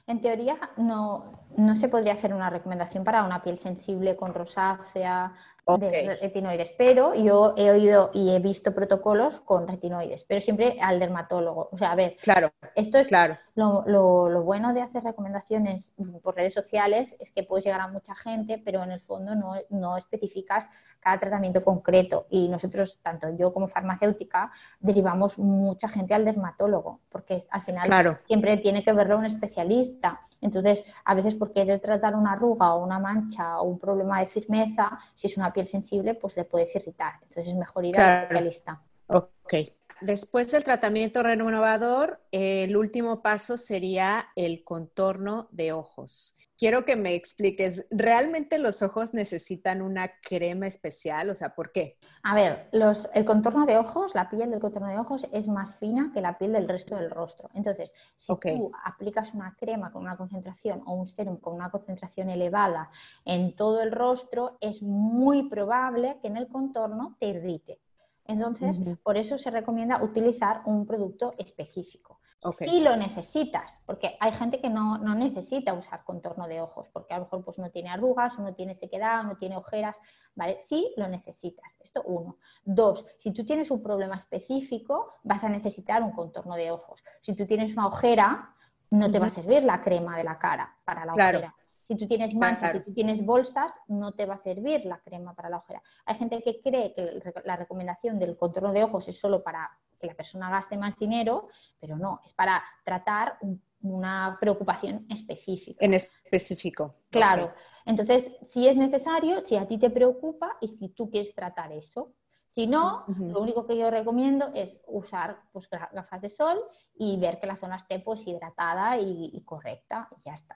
En teoría no, no se podría hacer una recomendación para una piel sensible con rosácea, de retinoides, pero yo he oído y he visto protocolos con retinoides, pero siempre al dermatólogo. O sea, a ver, claro, esto es claro. Lo, lo, bueno de hacer recomendaciones por redes sociales es que puedes llegar a mucha gente, pero en el fondo no, no especificas cada tratamiento concreto. Y nosotros, tanto yo como farmacéutica, derivamos mucha gente al dermatólogo, porque al final siempre tiene que verlo un especialista. Entonces, a veces por querer tratar una arruga o una mancha o un problema de firmeza, si es una piel sensible, pues le puedes irritar. Entonces es mejor ir al especialista. Ok. Después del tratamiento renovador, el último paso sería el contorno de ojos quiero que me expliques, ¿realmente los ojos necesitan una crema especial? O sea, ¿por qué? A ver, el contorno de ojos, la piel del contorno de ojos es más fina que la piel del resto del rostro. Entonces, si tú aplicas una crema con una concentración o un serum con una concentración elevada en todo el rostro, es muy probable que en el contorno te irrite. Entonces, por eso se recomienda utilizar un producto específico. Si lo necesitas, porque hay gente que no, necesita usar contorno de ojos, porque a lo mejor pues, no tiene arrugas, no tiene sequedad, no tiene ojeras, ¿vale? Sí lo necesitas, esto uno. Dos, si tú tienes un problema específico, vas a necesitar un contorno de ojos. Si tú tienes una ojera, no te va a servir la crema de la cara para la ojera. Si tú tienes manchas, si tú tienes bolsas, no te va a servir la crema para la ojera. Hay gente que cree que la recomendación del contorno de ojos es solo para que la persona gaste más dinero, pero no, es para tratar una preocupación específica. En específico. Claro. Entonces, si es necesario, si a ti te preocupa y si tú quieres tratar eso. Si no, lo único que yo recomiendo es usar pues, gafas de sol y ver que la zona esté pues, hidratada y, correcta y ya está.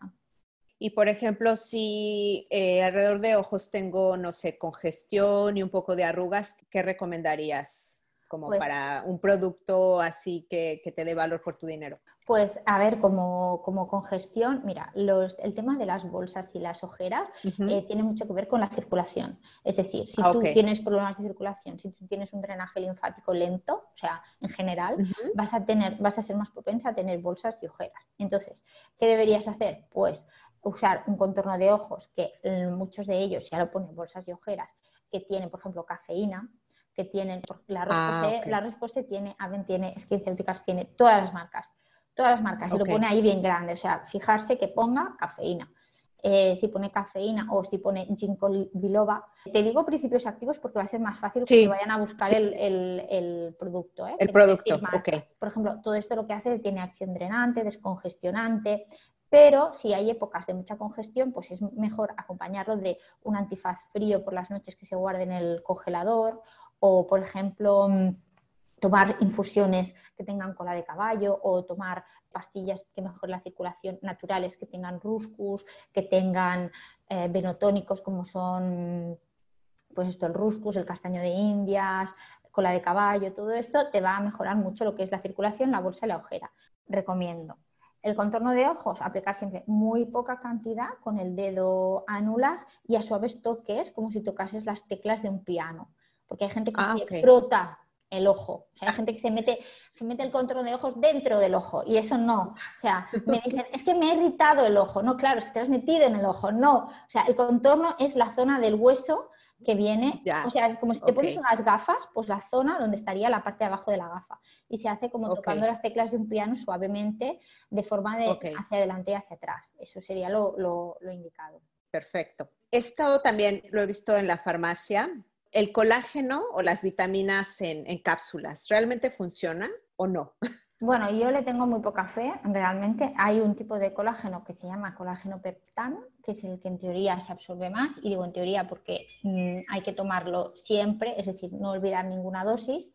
Y por ejemplo, si eh, alrededor de ojos tengo, no sé, congestión y un poco de arrugas, ¿qué recomendarías? Como pues para un producto así que, te dé valor por tu dinero? Pues a ver, como, como congestión, mira, el tema de las bolsas y las ojeras eh, tiene mucho que ver con la circulación. Es decir, si ah, tú tienes problemas de circulación, si tú tienes un drenaje linfático lento, o sea, en general, vas, a tener, vas a ser más propensa a tener bolsas y ojeras. Entonces, ¿qué deberías hacer? Pues usar un contorno de ojos que muchos de ellos ya lo ponen bolsas y ojeras, que tienen, por ejemplo, cafeína, que tienen, la Rospose, ah, la tiene, Aven tiene, SkinCeuticals tiene todas las marcas, todas las marcas, y lo pone ahí bien grande, o sea, fijarse que ponga cafeína. Eh, si pone cafeína o si pone ginkgo biloba. Te digo principios activos porque va a ser más fácil que vayan a buscar el, producto. ¿eh? El producto, ok. Por ejemplo, todo esto lo que hace tiene acción drenante, descongestionante, pero si hay épocas de mucha congestión, pues es mejor acompañarlo de un antifaz frío por las noches que se guarde en el congelador o, por ejemplo, mm, tomar infusiones que tengan cola de caballo o tomar pastillas que mejoren la circulación naturales, que tengan ruscus, que tengan eh, venotónicos como son pues esto, el ruscus, el castaño de indias, cola de caballo, todo esto te va a mejorar mucho lo que es la circulación, la bolsa y la ojera. Recomiendo. El contorno de ojos, aplicar siempre muy poca cantidad con el dedo anular y a suaves toques, como si tocases las teclas de un piano. Porque hay gente que ah, se frota el ojo. O sea, hay gente que se mete, se mete el contorno de ojos dentro del ojo y eso no. O sea, me dicen, es que me ha irritado el ojo. No, claro, es que te has metido en el ojo. No. O sea, el contorno es la zona del hueso que viene, o sea, es como si te pones unas gafas, pues la zona donde estaría la parte de abajo de la gafa. Y se hace como tocando las teclas de un piano suavemente, de forma de hacia adelante y hacia atrás. Eso sería lo, lo indicado. Perfecto. Esto también lo he visto en la farmacia, el colágeno o las vitaminas en, cápsulas, ¿realmente funcionan o no? Bueno, yo le tengo muy poca fe, realmente. Hay un tipo de colágeno que se llama colágeno peptano, que es el que en teoría se absorbe más, y digo en teoría porque mm, hay que tomarlo siempre, es decir, no olvidar ninguna dosis,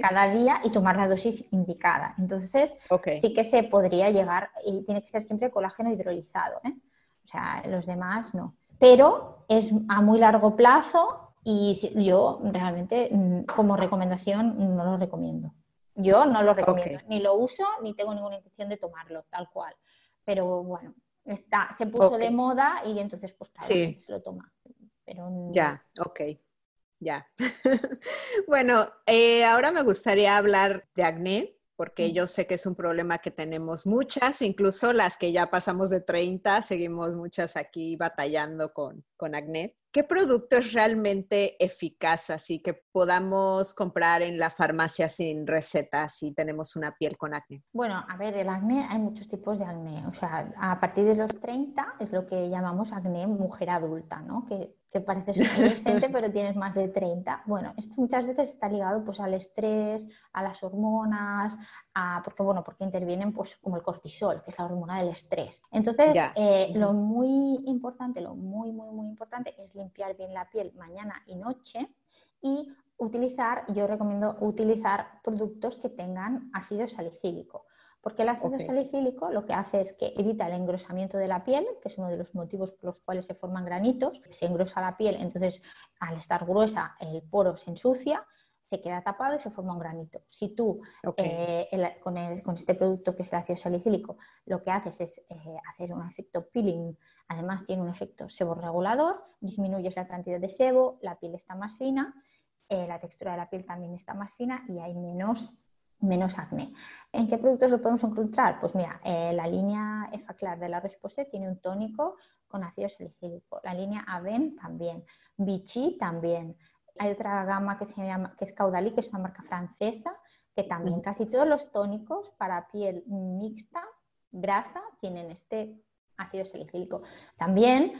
cada día y tomar la dosis indicada. Entonces, sí que se podría llegar, y tiene que ser siempre colágeno hidrolizado, ¿eh? o sea, los demás no. Pero es a muy largo plazo y yo realmente mm, como recomendación no lo recomiendo. Yo no lo recomiendo, ni lo uso ni tengo ninguna intención de tomarlo, tal cual. Pero bueno, está, se puso de moda y entonces pues claro, se lo toma. Pero Ya, ok. Ya. bueno, eh, ahora me gustaría hablar de acné, porque yo sé que es un problema que tenemos muchas, incluso las que ya pasamos de 30, seguimos muchas aquí batallando con, con acné. ¿Qué producto es realmente eficaz así que podamos comprar en la farmacia sin receta si tenemos una piel con acné? Bueno, a ver, el acné, hay muchos tipos de acné. O sea, a partir de los 30 es lo que llamamos acné mujer adulta, ¿no? Que te pareces un adolescente pero tienes más de 30. Bueno, esto muchas veces está ligado pues al estrés, a las hormonas, a, porque bueno, porque intervienen pues como el cortisol, que es la hormona del estrés. Entonces, eh, lo muy importante, lo muy, muy, muy importante es limpiar bien la piel mañana y noche y utilizar, yo recomiendo utilizar productos que tengan ácido salicílico. Porque el ácido salicílico lo que hace es que evita el engrosamiento de la piel, que es uno de los motivos por los cuales se forman granitos. Se engrosa la piel, entonces al estar gruesa el poro se ensucia, se queda tapado y se forma un granito. Si tú eh, con, este producto que es el ácido salicílico lo que haces es eh, hacer un efecto peeling, además tiene un efecto seborregulador, disminuyes la cantidad de sebo, la piel está más fina, eh, la textura de la piel también está más fina y hay menos menos acné. ¿En qué productos lo podemos encontrar? Pues mira, eh, la línea Efaclar de la Resposé tiene un tónico con ácido salicílico. La línea Aven también. Vichy también. Hay otra gama que se llama que es Caudali, que es una marca francesa, que también casi todos los tónicos para piel mixta, grasa, tienen este ácido salicílico. También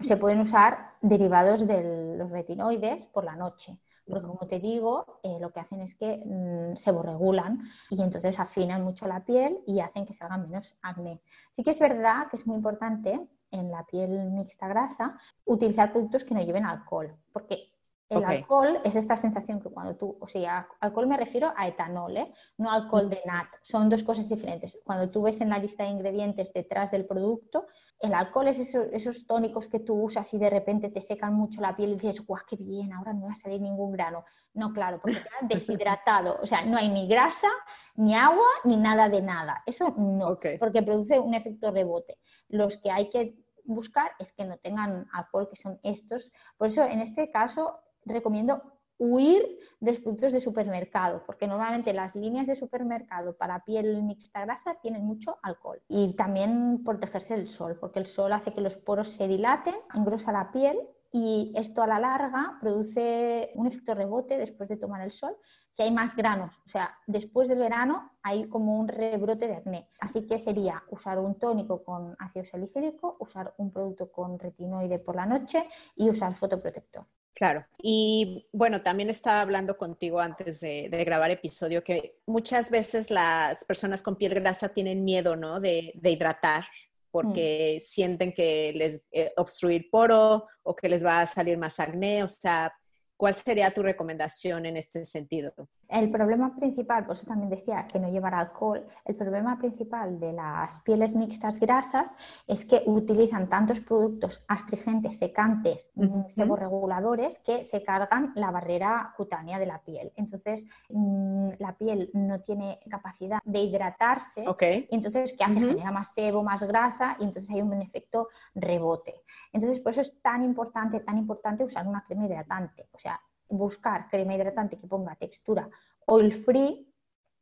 se pueden usar derivados de los retinoides por la noche porque como te digo, eh, lo que hacen es que mm, se borregulan y entonces afinan mucho la piel y hacen que salga menos acné. Sí que es verdad que es muy importante en la piel mixta grasa utilizar productos que no lleven alcohol, porque el alcohol es esta sensación que cuando tú, o sea, alcohol me refiero a etanol, ¿eh? no alcohol de nat, son dos cosas diferentes. Cuando tú ves en la lista de ingredientes detrás del producto, el alcohol es esos, tónicos que tú usas y de repente te secan mucho la piel y dices, guau, qué bien, ahora no va a salir ningún grano. No, claro, porque te deshidratado, o sea, no hay ni grasa, ni agua, ni nada de nada. Eso no, porque produce un efecto rebote. Los que hay que buscar es que no tengan alcohol, que son estos. Por eso, en este caso, recomiendo huir de los productos de supermercado, porque normalmente las líneas de supermercado para piel mixta grasa tienen mucho alcohol. Y también protegerse del sol, porque el sol hace que los poros se dilaten, engrosa la piel y esto a la larga produce un efecto rebote después de tomar el sol, que hay más granos. O sea, después del verano hay como un rebrote de acné. Así que sería usar un tónico con ácido salicílico, usar un producto con retinoide por la noche y usar fotoprotector. Claro. Y bueno, también estaba hablando contigo antes de, grabar episodio que muchas veces las personas con piel grasa tienen miedo, ¿no? De, hidratar porque sienten que les eh, obstruir poro o que les va a salir más acné. O sea, ¿cuál sería tu recomendación en este sentido? El problema principal, por eso también decía que no llevar alcohol, el problema principal de las pieles mixtas grasas es que utilizan tantos productos astringentes, secantes, uh seborreguladores que se cargan la barrera cutánea de la piel. Entonces, mm, la piel no tiene capacidad de hidratarse. Y entonces, ¿qué hace? Genera más sebo, más grasa y entonces hay un efecto rebote. Entonces, por eso es tan importante, tan importante usar una crema hidratante. O sea, buscar crema hidratante que ponga textura oil free,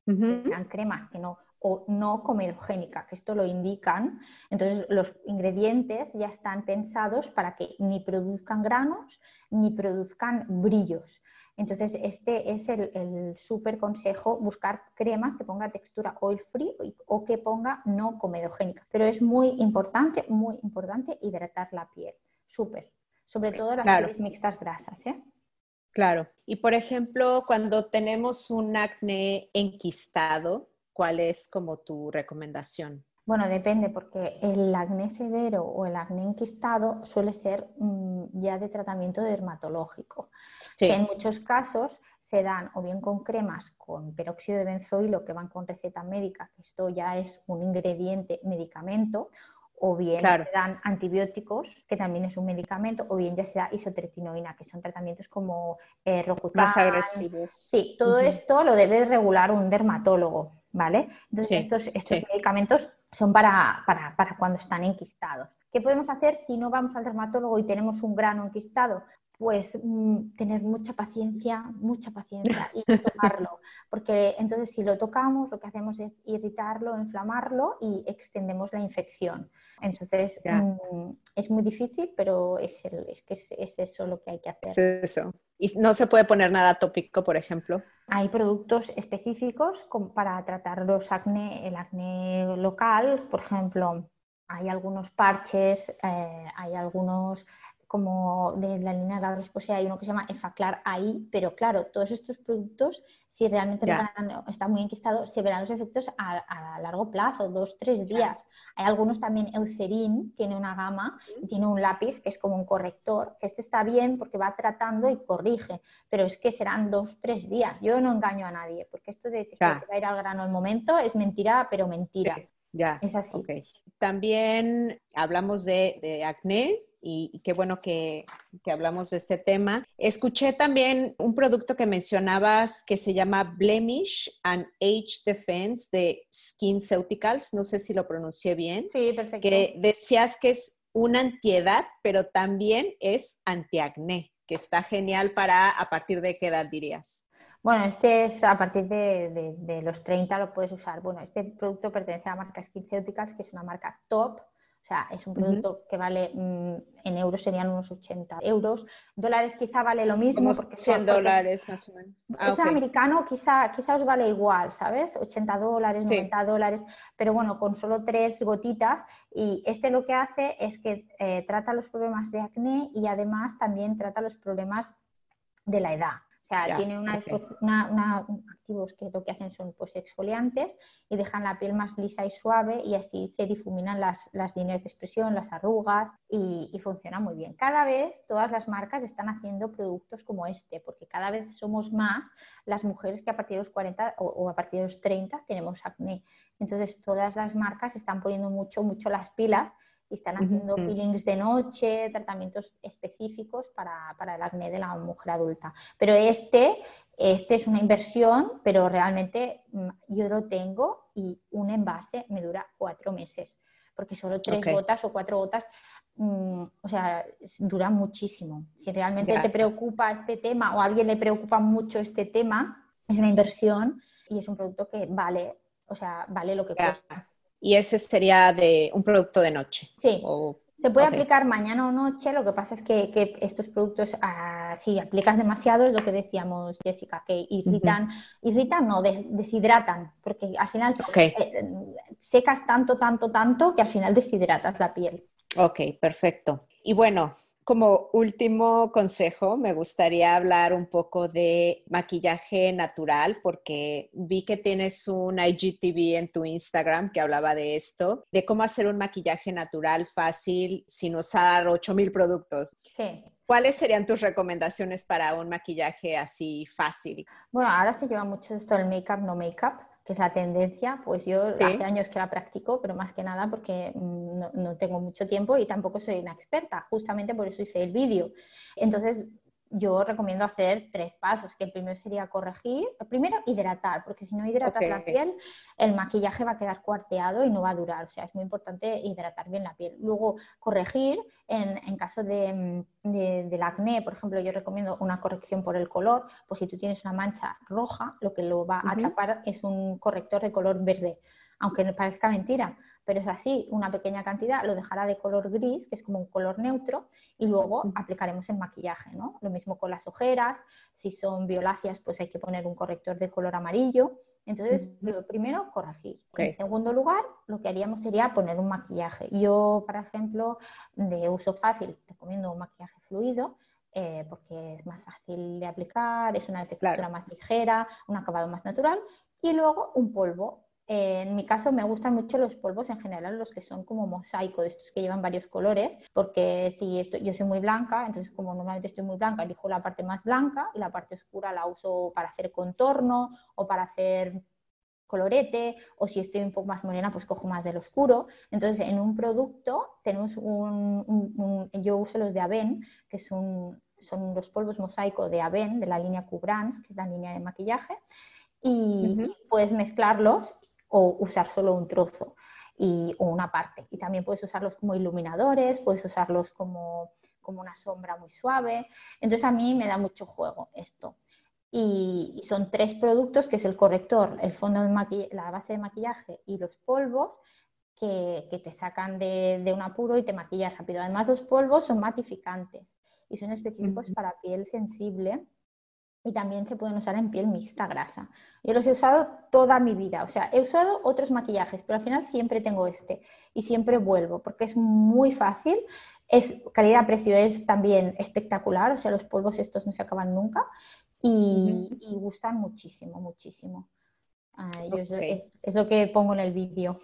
uh cremas que no o no comedogénica, que esto lo indican. Entonces, los ingredientes ya están pensados para que ni produzcan granos ni produzcan brillos. Entonces, este es el, el súper consejo, buscar cremas que ponga textura oil free o que ponga no comedogénica. Pero es muy importante, muy importante hidratar la piel, súper. Sobre todo las pieles mixtas grasas. ¿eh? Claro. Y por ejemplo, cuando tenemos un acné enquistado, ¿cuál es como tu recomendación? Bueno, depende, porque el acné severo o el acné enquistado suele ser mm, ya de tratamiento dermatológico. en muchos casos se dan o bien con cremas con peróxido de benzoilo que van con receta médica, que esto ya es un ingrediente medicamento, o bien se dan antibióticos, que también es un medicamento, o bien ya se da isotretinoína, que son tratamientos como eh, Más agresivos. Sí, todo esto lo debe regular un dermatólogo, ¿vale? Entonces estos, estos medicamentos son para, para, para cuando están enquistados. ¿Qué podemos hacer si no vamos al dermatólogo y tenemos un grano enquistado? Pues mm, tener mucha paciencia, mucha paciencia y tocarlo, porque entonces si lo tocamos lo que hacemos es irritarlo, inflamarlo y extendemos la infección. Entonces mm, es muy difícil, pero es, es que es, eso lo que hay que hacer. Es eso. ¿Y no se puede poner nada tópico, por ejemplo? Hay productos específicos para tratar los acné, el acné local, por ejemplo, hay algunos parches, eh, hay algunos como de la línea de la respuesta hay uno que se llama Efaclar ahí, pero claro, todos estos productos, si realmente está muy enquistado, se verán los efectos a, largo plazo, dos, tres días. Hay algunos también, Eucerin tiene una gama y tiene un lápiz que es como un corrector, que este está bien porque va tratando y corrige, pero es que serán dos, tres días. Yo no engaño a nadie, porque esto de que se va a ir al grano al momento es mentira, pero mentira. Ya, es así. También hablamos de acné, y, qué bueno que, hablamos de este tema. Escuché también un producto que mencionabas que se llama Blemish and Age Defense de SkinCeuticals, no sé si lo pronuncié bien. Sí, perfecto. Que decías que es una antiedad, pero también es antiacné, que está genial para a partir de qué edad dirías. Bueno, este es a partir de, de, los 30 lo puedes usar. Bueno, este producto pertenece a la marca SkinCeuticals, que es una marca top sea, es un producto que vale mm, en euros serían unos 80 euros. Dólares quizá vale lo mismo. porque 100 dólares más o menos. Ah, americano quizá, quizá os vale igual, ¿sabes? 80 dólares, 90 dólares, pero bueno, con solo tres gotitas. Y este lo que hace es que eh, trata los problemas de acné y además también trata los problemas de la edad. Sea, tiene una, activos que lo que hacen son pues exfoliantes y dejan la piel más lisa y suave y así se difuminan las, líneas de expresión, las arrugas y, funciona muy bien. Cada vez todas las marcas están haciendo productos como este porque cada vez somos más las mujeres que a partir de los 40 o, o a partir de los 30 tenemos acné. Entonces todas las marcas están poniendo mucho, mucho las pilas y están haciendo peelings de noche, tratamientos específicos para, para, el acné de la mujer adulta. Pero este, este es una inversión, pero realmente mm, yo lo tengo y un envase me dura cuatro meses, porque solo tres gotas o cuatro gotas, mm, o sea, dura muchísimo. Si realmente te preocupa este tema o a alguien le preocupa mucho este tema, es una inversión y es un producto que vale, o sea, vale lo que cuesta y ese sería de un producto de noche. Sí. se puede aplicar mañana o noche, lo que pasa es que, estos productos, ah, si aplicas demasiado, es lo que decíamos, Jessica, que irritan, irritan no, deshidratan, porque al final eh, secas tanto, tanto, tanto, que al final deshidratas la piel. Ok, perfecto. Y bueno, como último consejo, me gustaría hablar un poco de maquillaje natural, porque vi que tienes un IGTV en tu Instagram que hablaba de esto, de cómo hacer un maquillaje natural fácil sin usar 8000 productos. Sí. ¿Cuáles serían tus recomendaciones para un maquillaje así fácil? Bueno, ahora se lleva mucho esto el make-up, no make-up que es la tendencia, pues yo hace años que la practico, pero más que nada porque mm, no, tengo mucho tiempo y tampoco soy una experta, justamente por eso hice el vídeo. Entonces, yo recomiendo hacer tres pasos, que el primero sería corregir, primero hidratar, porque si no hidratas la piel, el maquillaje va a quedar cuarteado y no va a durar, o sea, es muy importante hidratar bien la piel. Luego, corregir, en, caso de, del acné, por ejemplo, yo recomiendo una corrección por el color, pues si tú tienes una mancha roja, lo que lo va a tapar es un corrector de color verde, aunque parezca mentira, pero es así, una pequeña cantidad lo dejará de color gris, que es como un color neutro, y luego aplicaremos el maquillaje, ¿no? Lo mismo con las ojeras, si son violáceas, pues hay que poner un corrector de color amarillo. Entonces, lo primero, corregir. En segundo lugar, lo que haríamos sería poner un maquillaje. Yo, por ejemplo, de uso fácil, recomiendo un maquillaje fluido, eh, porque es más fácil de aplicar, es una textura más ligera, un acabado más natural, y luego un polvo en mi caso me gustan mucho los polvos en general, los que son como mosaico, de estos que llevan varios colores, porque si esto, yo soy muy blanca, entonces como normalmente estoy muy blanca, elijo la parte más blanca y la parte oscura la uso para hacer contorno o para hacer colorete o si estoy un poco más morena pues cojo más del oscuro. Entonces en un producto tenemos un, yo uso los de Aven que son, son los polvos mosaico de Aven de la línea Cubrans que es la línea de maquillaje y puedes mezclarlos o usar solo un trozo y, o una parte. Y también puedes usarlos como iluminadores, puedes usarlos como, como una sombra muy suave. Entonces a mí me da mucho juego esto. Y, son tres productos, que es el corrector, el fondo de la base de maquillaje y los polvos, que, que te sacan de, de, un apuro y te maquillas rápido. Además, los polvos son matificantes y son específicos para piel sensible y también se pueden usar en piel mixta grasa. Yo los he usado toda mi vida, o sea, he usado otros maquillajes, pero al final siempre tengo este y siempre vuelvo porque es muy fácil, es calidad-precio es también espectacular, o sea, los polvos estos no se acaban nunca y, gustan muchísimo, muchísimo. es, lo que pongo en el vídeo.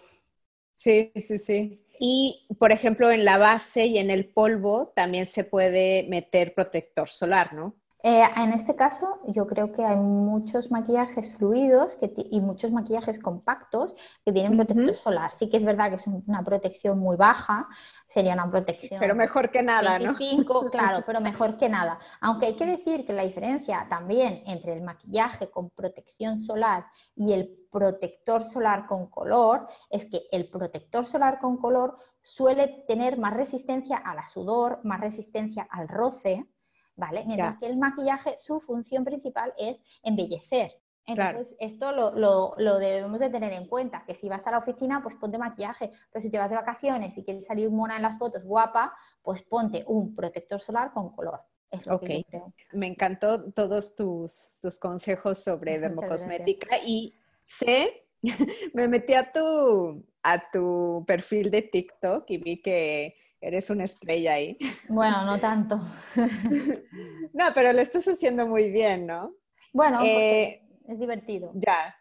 Sí, sí, sí. Y, por ejemplo, en la base y en el polvo también se puede meter protector solar, ¿no? Eh, en este caso, yo creo que hay muchos maquillajes fluidos y muchos maquillajes compactos que tienen protector solar. Sí que es verdad que es una protección muy baja, sería una protección. Pero mejor que nada, 25, ¿no? claro, pero mejor que nada. Aunque hay que decir que la diferencia también entre el maquillaje con protección solar y el protector solar con color es que el protector solar con color suele tener más resistencia a la sudor, más resistencia al roce ¿vale? Mientras que el maquillaje, su función principal es embellecer. Entonces, esto lo, debemos de tener en cuenta, que si vas a la oficina, pues ponte maquillaje, pero si te vas de vacaciones y quieres salir mona en las fotos, guapa, pues ponte un protector solar con color. Es lo que creo. Me encantó todos tus, tus consejos sobre dermocosmética y sé, me metí a tu, a tu perfil de TikTok y vi que eres una estrella ahí. Bueno, no tanto. no, pero lo estás haciendo muy bien, ¿no? Bueno, eh, es divertido. Ya,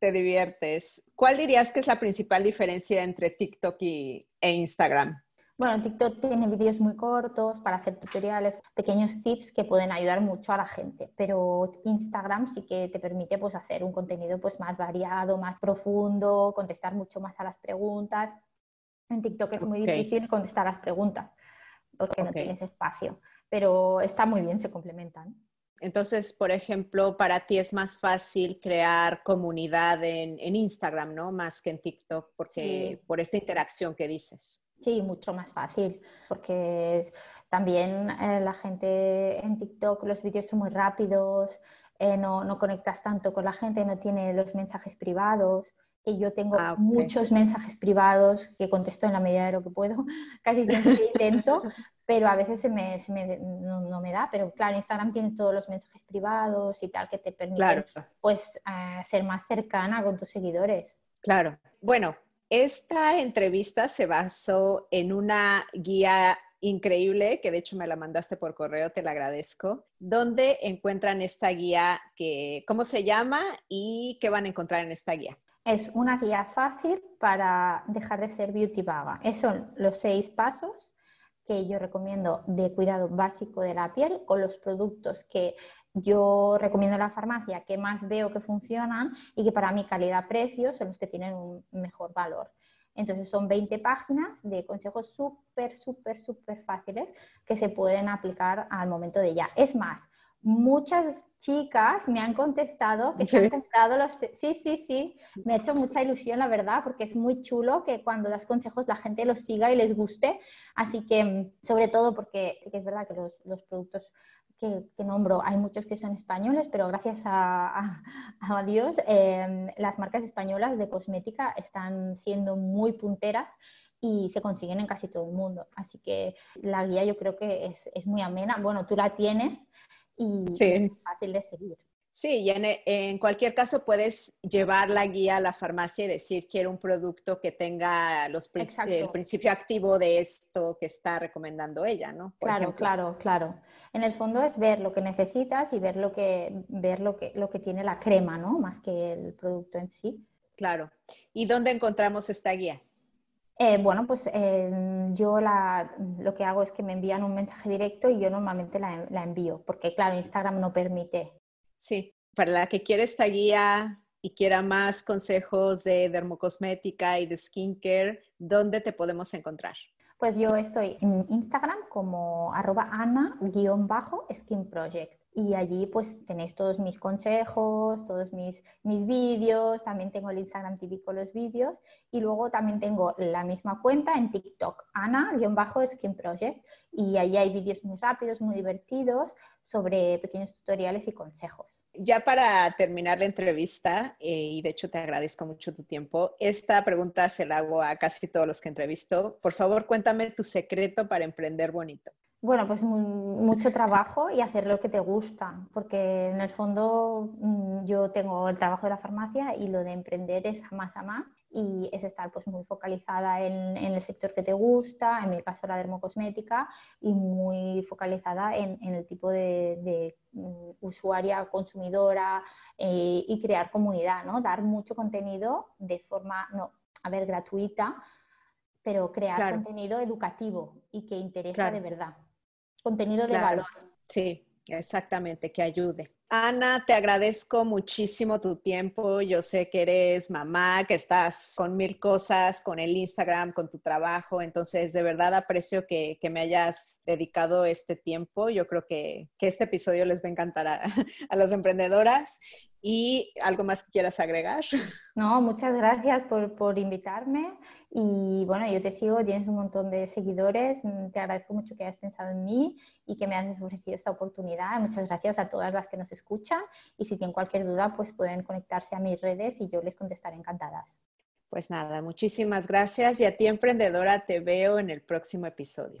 te diviertes. ¿Cuál dirías que es la principal diferencia entre TikTok y, e Instagram? Bueno, TikTok tiene vídeos muy cortos para hacer tutoriales, pequeños tips que pueden ayudar mucho a la gente, pero Instagram sí que te permite pues, hacer un contenido pues, más variado, más profundo, contestar mucho más a las preguntas. En TikTok es muy difícil contestar las preguntas porque no tienes espacio, pero está muy bien, se complementan. Entonces, por ejemplo, para ti es más fácil crear comunidad en, Instagram, ¿no? Más que en TikTok, porque por esta interacción que dices. Sí, mucho más fácil, porque también eh, la gente en TikTok, los vídeos son muy rápidos, eh, no, no, conectas tanto con la gente, no tiene los mensajes privados, que yo tengo ah, muchos mensajes privados que contesto en la medida de lo que puedo, casi siempre intento, pero a veces se me, se me no, me da, pero claro, Instagram tiene todos los mensajes privados y tal que te permiten pues eh, ser más cercana con tus seguidores. Claro. Bueno, esta entrevista se basó en una guía increíble, que de hecho me la mandaste por correo, te la agradezco. ¿Dónde encuentran esta guía? Que, ¿Cómo se llama y qué van a encontrar en esta guía? Es una guía fácil para dejar de ser beauty vaga. Esos son los seis pasos que yo recomiendo de cuidado básico de la piel con los productos que yo recomiendo en la farmacia, que más veo que funcionan y que para mi calidad-precio son los que tienen un mejor valor. Entonces son 20 páginas de consejos súper, súper, súper fáciles que se pueden aplicar al momento de ya. Es más, muchas chicas me han contestado que se han comprado los... Sí, sí, sí, me ha hecho mucha ilusión, la verdad, porque es muy chulo que cuando das consejos la gente los siga y les guste. Así que, sobre todo porque sí que es verdad que los, los productos que, nombro, hay muchos que son españoles, pero gracias a, Dios em, las marcas españolas de cosmética están siendo muy punteras y se consiguen en casi todo el mundo. Así que la guía yo creo que es, es muy amena. Bueno, tú la tienes y es fácil de seguir. Sí, y en, cualquier caso puedes llevar la guía a la farmacia y decir quiero un producto que tenga los, el principio activo de esto que está recomendando ella, ¿no? claro, claro, claro. En el fondo es ver lo que necesitas y ver lo que, ver lo que, lo que tiene la crema, ¿no? Más que el producto en sí. Claro. ¿Y dónde encontramos esta guía? Eh, bueno, pues eh, yo lo que hago es que me envían un mensaje directo y yo normalmente la, la, envío, porque claro, Instagram no permite. Sí, para la que quiere esta guía y quiera más consejos de dermocosmética y de skincare, ¿dónde te podemos encontrar? Pues yo estoy en Instagram como arroba ana-skin project y allí pues tenéis todos mis consejos, todos mis, mis vídeos, también tengo el Instagram TV con los vídeos y luego también tengo la misma cuenta en TikTok, Ana-Skin Project y allí hay vídeos muy rápidos, muy divertidos sobre pequeños tutoriales y consejos. Ya para terminar la entrevista, eh, y de hecho te agradezco mucho tu tiempo, esta pregunta se la hago a casi todos los que entrevisto. Por favor, cuéntame tu secreto para emprender bonito. Bueno, pues mucho trabajo y hacer lo que te gusta, porque en el fondo mm, yo tengo el trabajo de la farmacia y lo de emprender es más a más y es estar pues muy focalizada en, el sector que te gusta, en mi caso la dermocosmética, y muy focalizada en, el tipo de, mm, usuaria, consumidora eh, y crear comunidad, ¿no? Dar mucho contenido de forma, no, a ver, gratuita, pero crear contenido educativo y que interesa de verdad contenido de valor. Sí, exactamente, que ayude. Ana, te agradezco muchísimo tu tiempo. Yo sé que eres mamá, que estás con mil cosas, con el Instagram, con tu trabajo. Entonces, de verdad aprecio que, me hayas dedicado este tiempo. Yo creo que, este episodio les va a encantar a, a las emprendedoras. ¿Y algo más que quieras agregar? No, muchas gracias por, por, invitarme. Y bueno, yo te sigo, tienes un montón de seguidores. Mm, te agradezco mucho que hayas pensado en mí y que me hayas ofrecido esta oportunidad. Muchas gracias a todas las que nos escuchan. Y si tienen cualquier duda, pues pueden conectarse a mis redes y yo les contestaré encantadas. Pues nada, muchísimas gracias y a ti, emprendedora, te veo en el próximo episodio.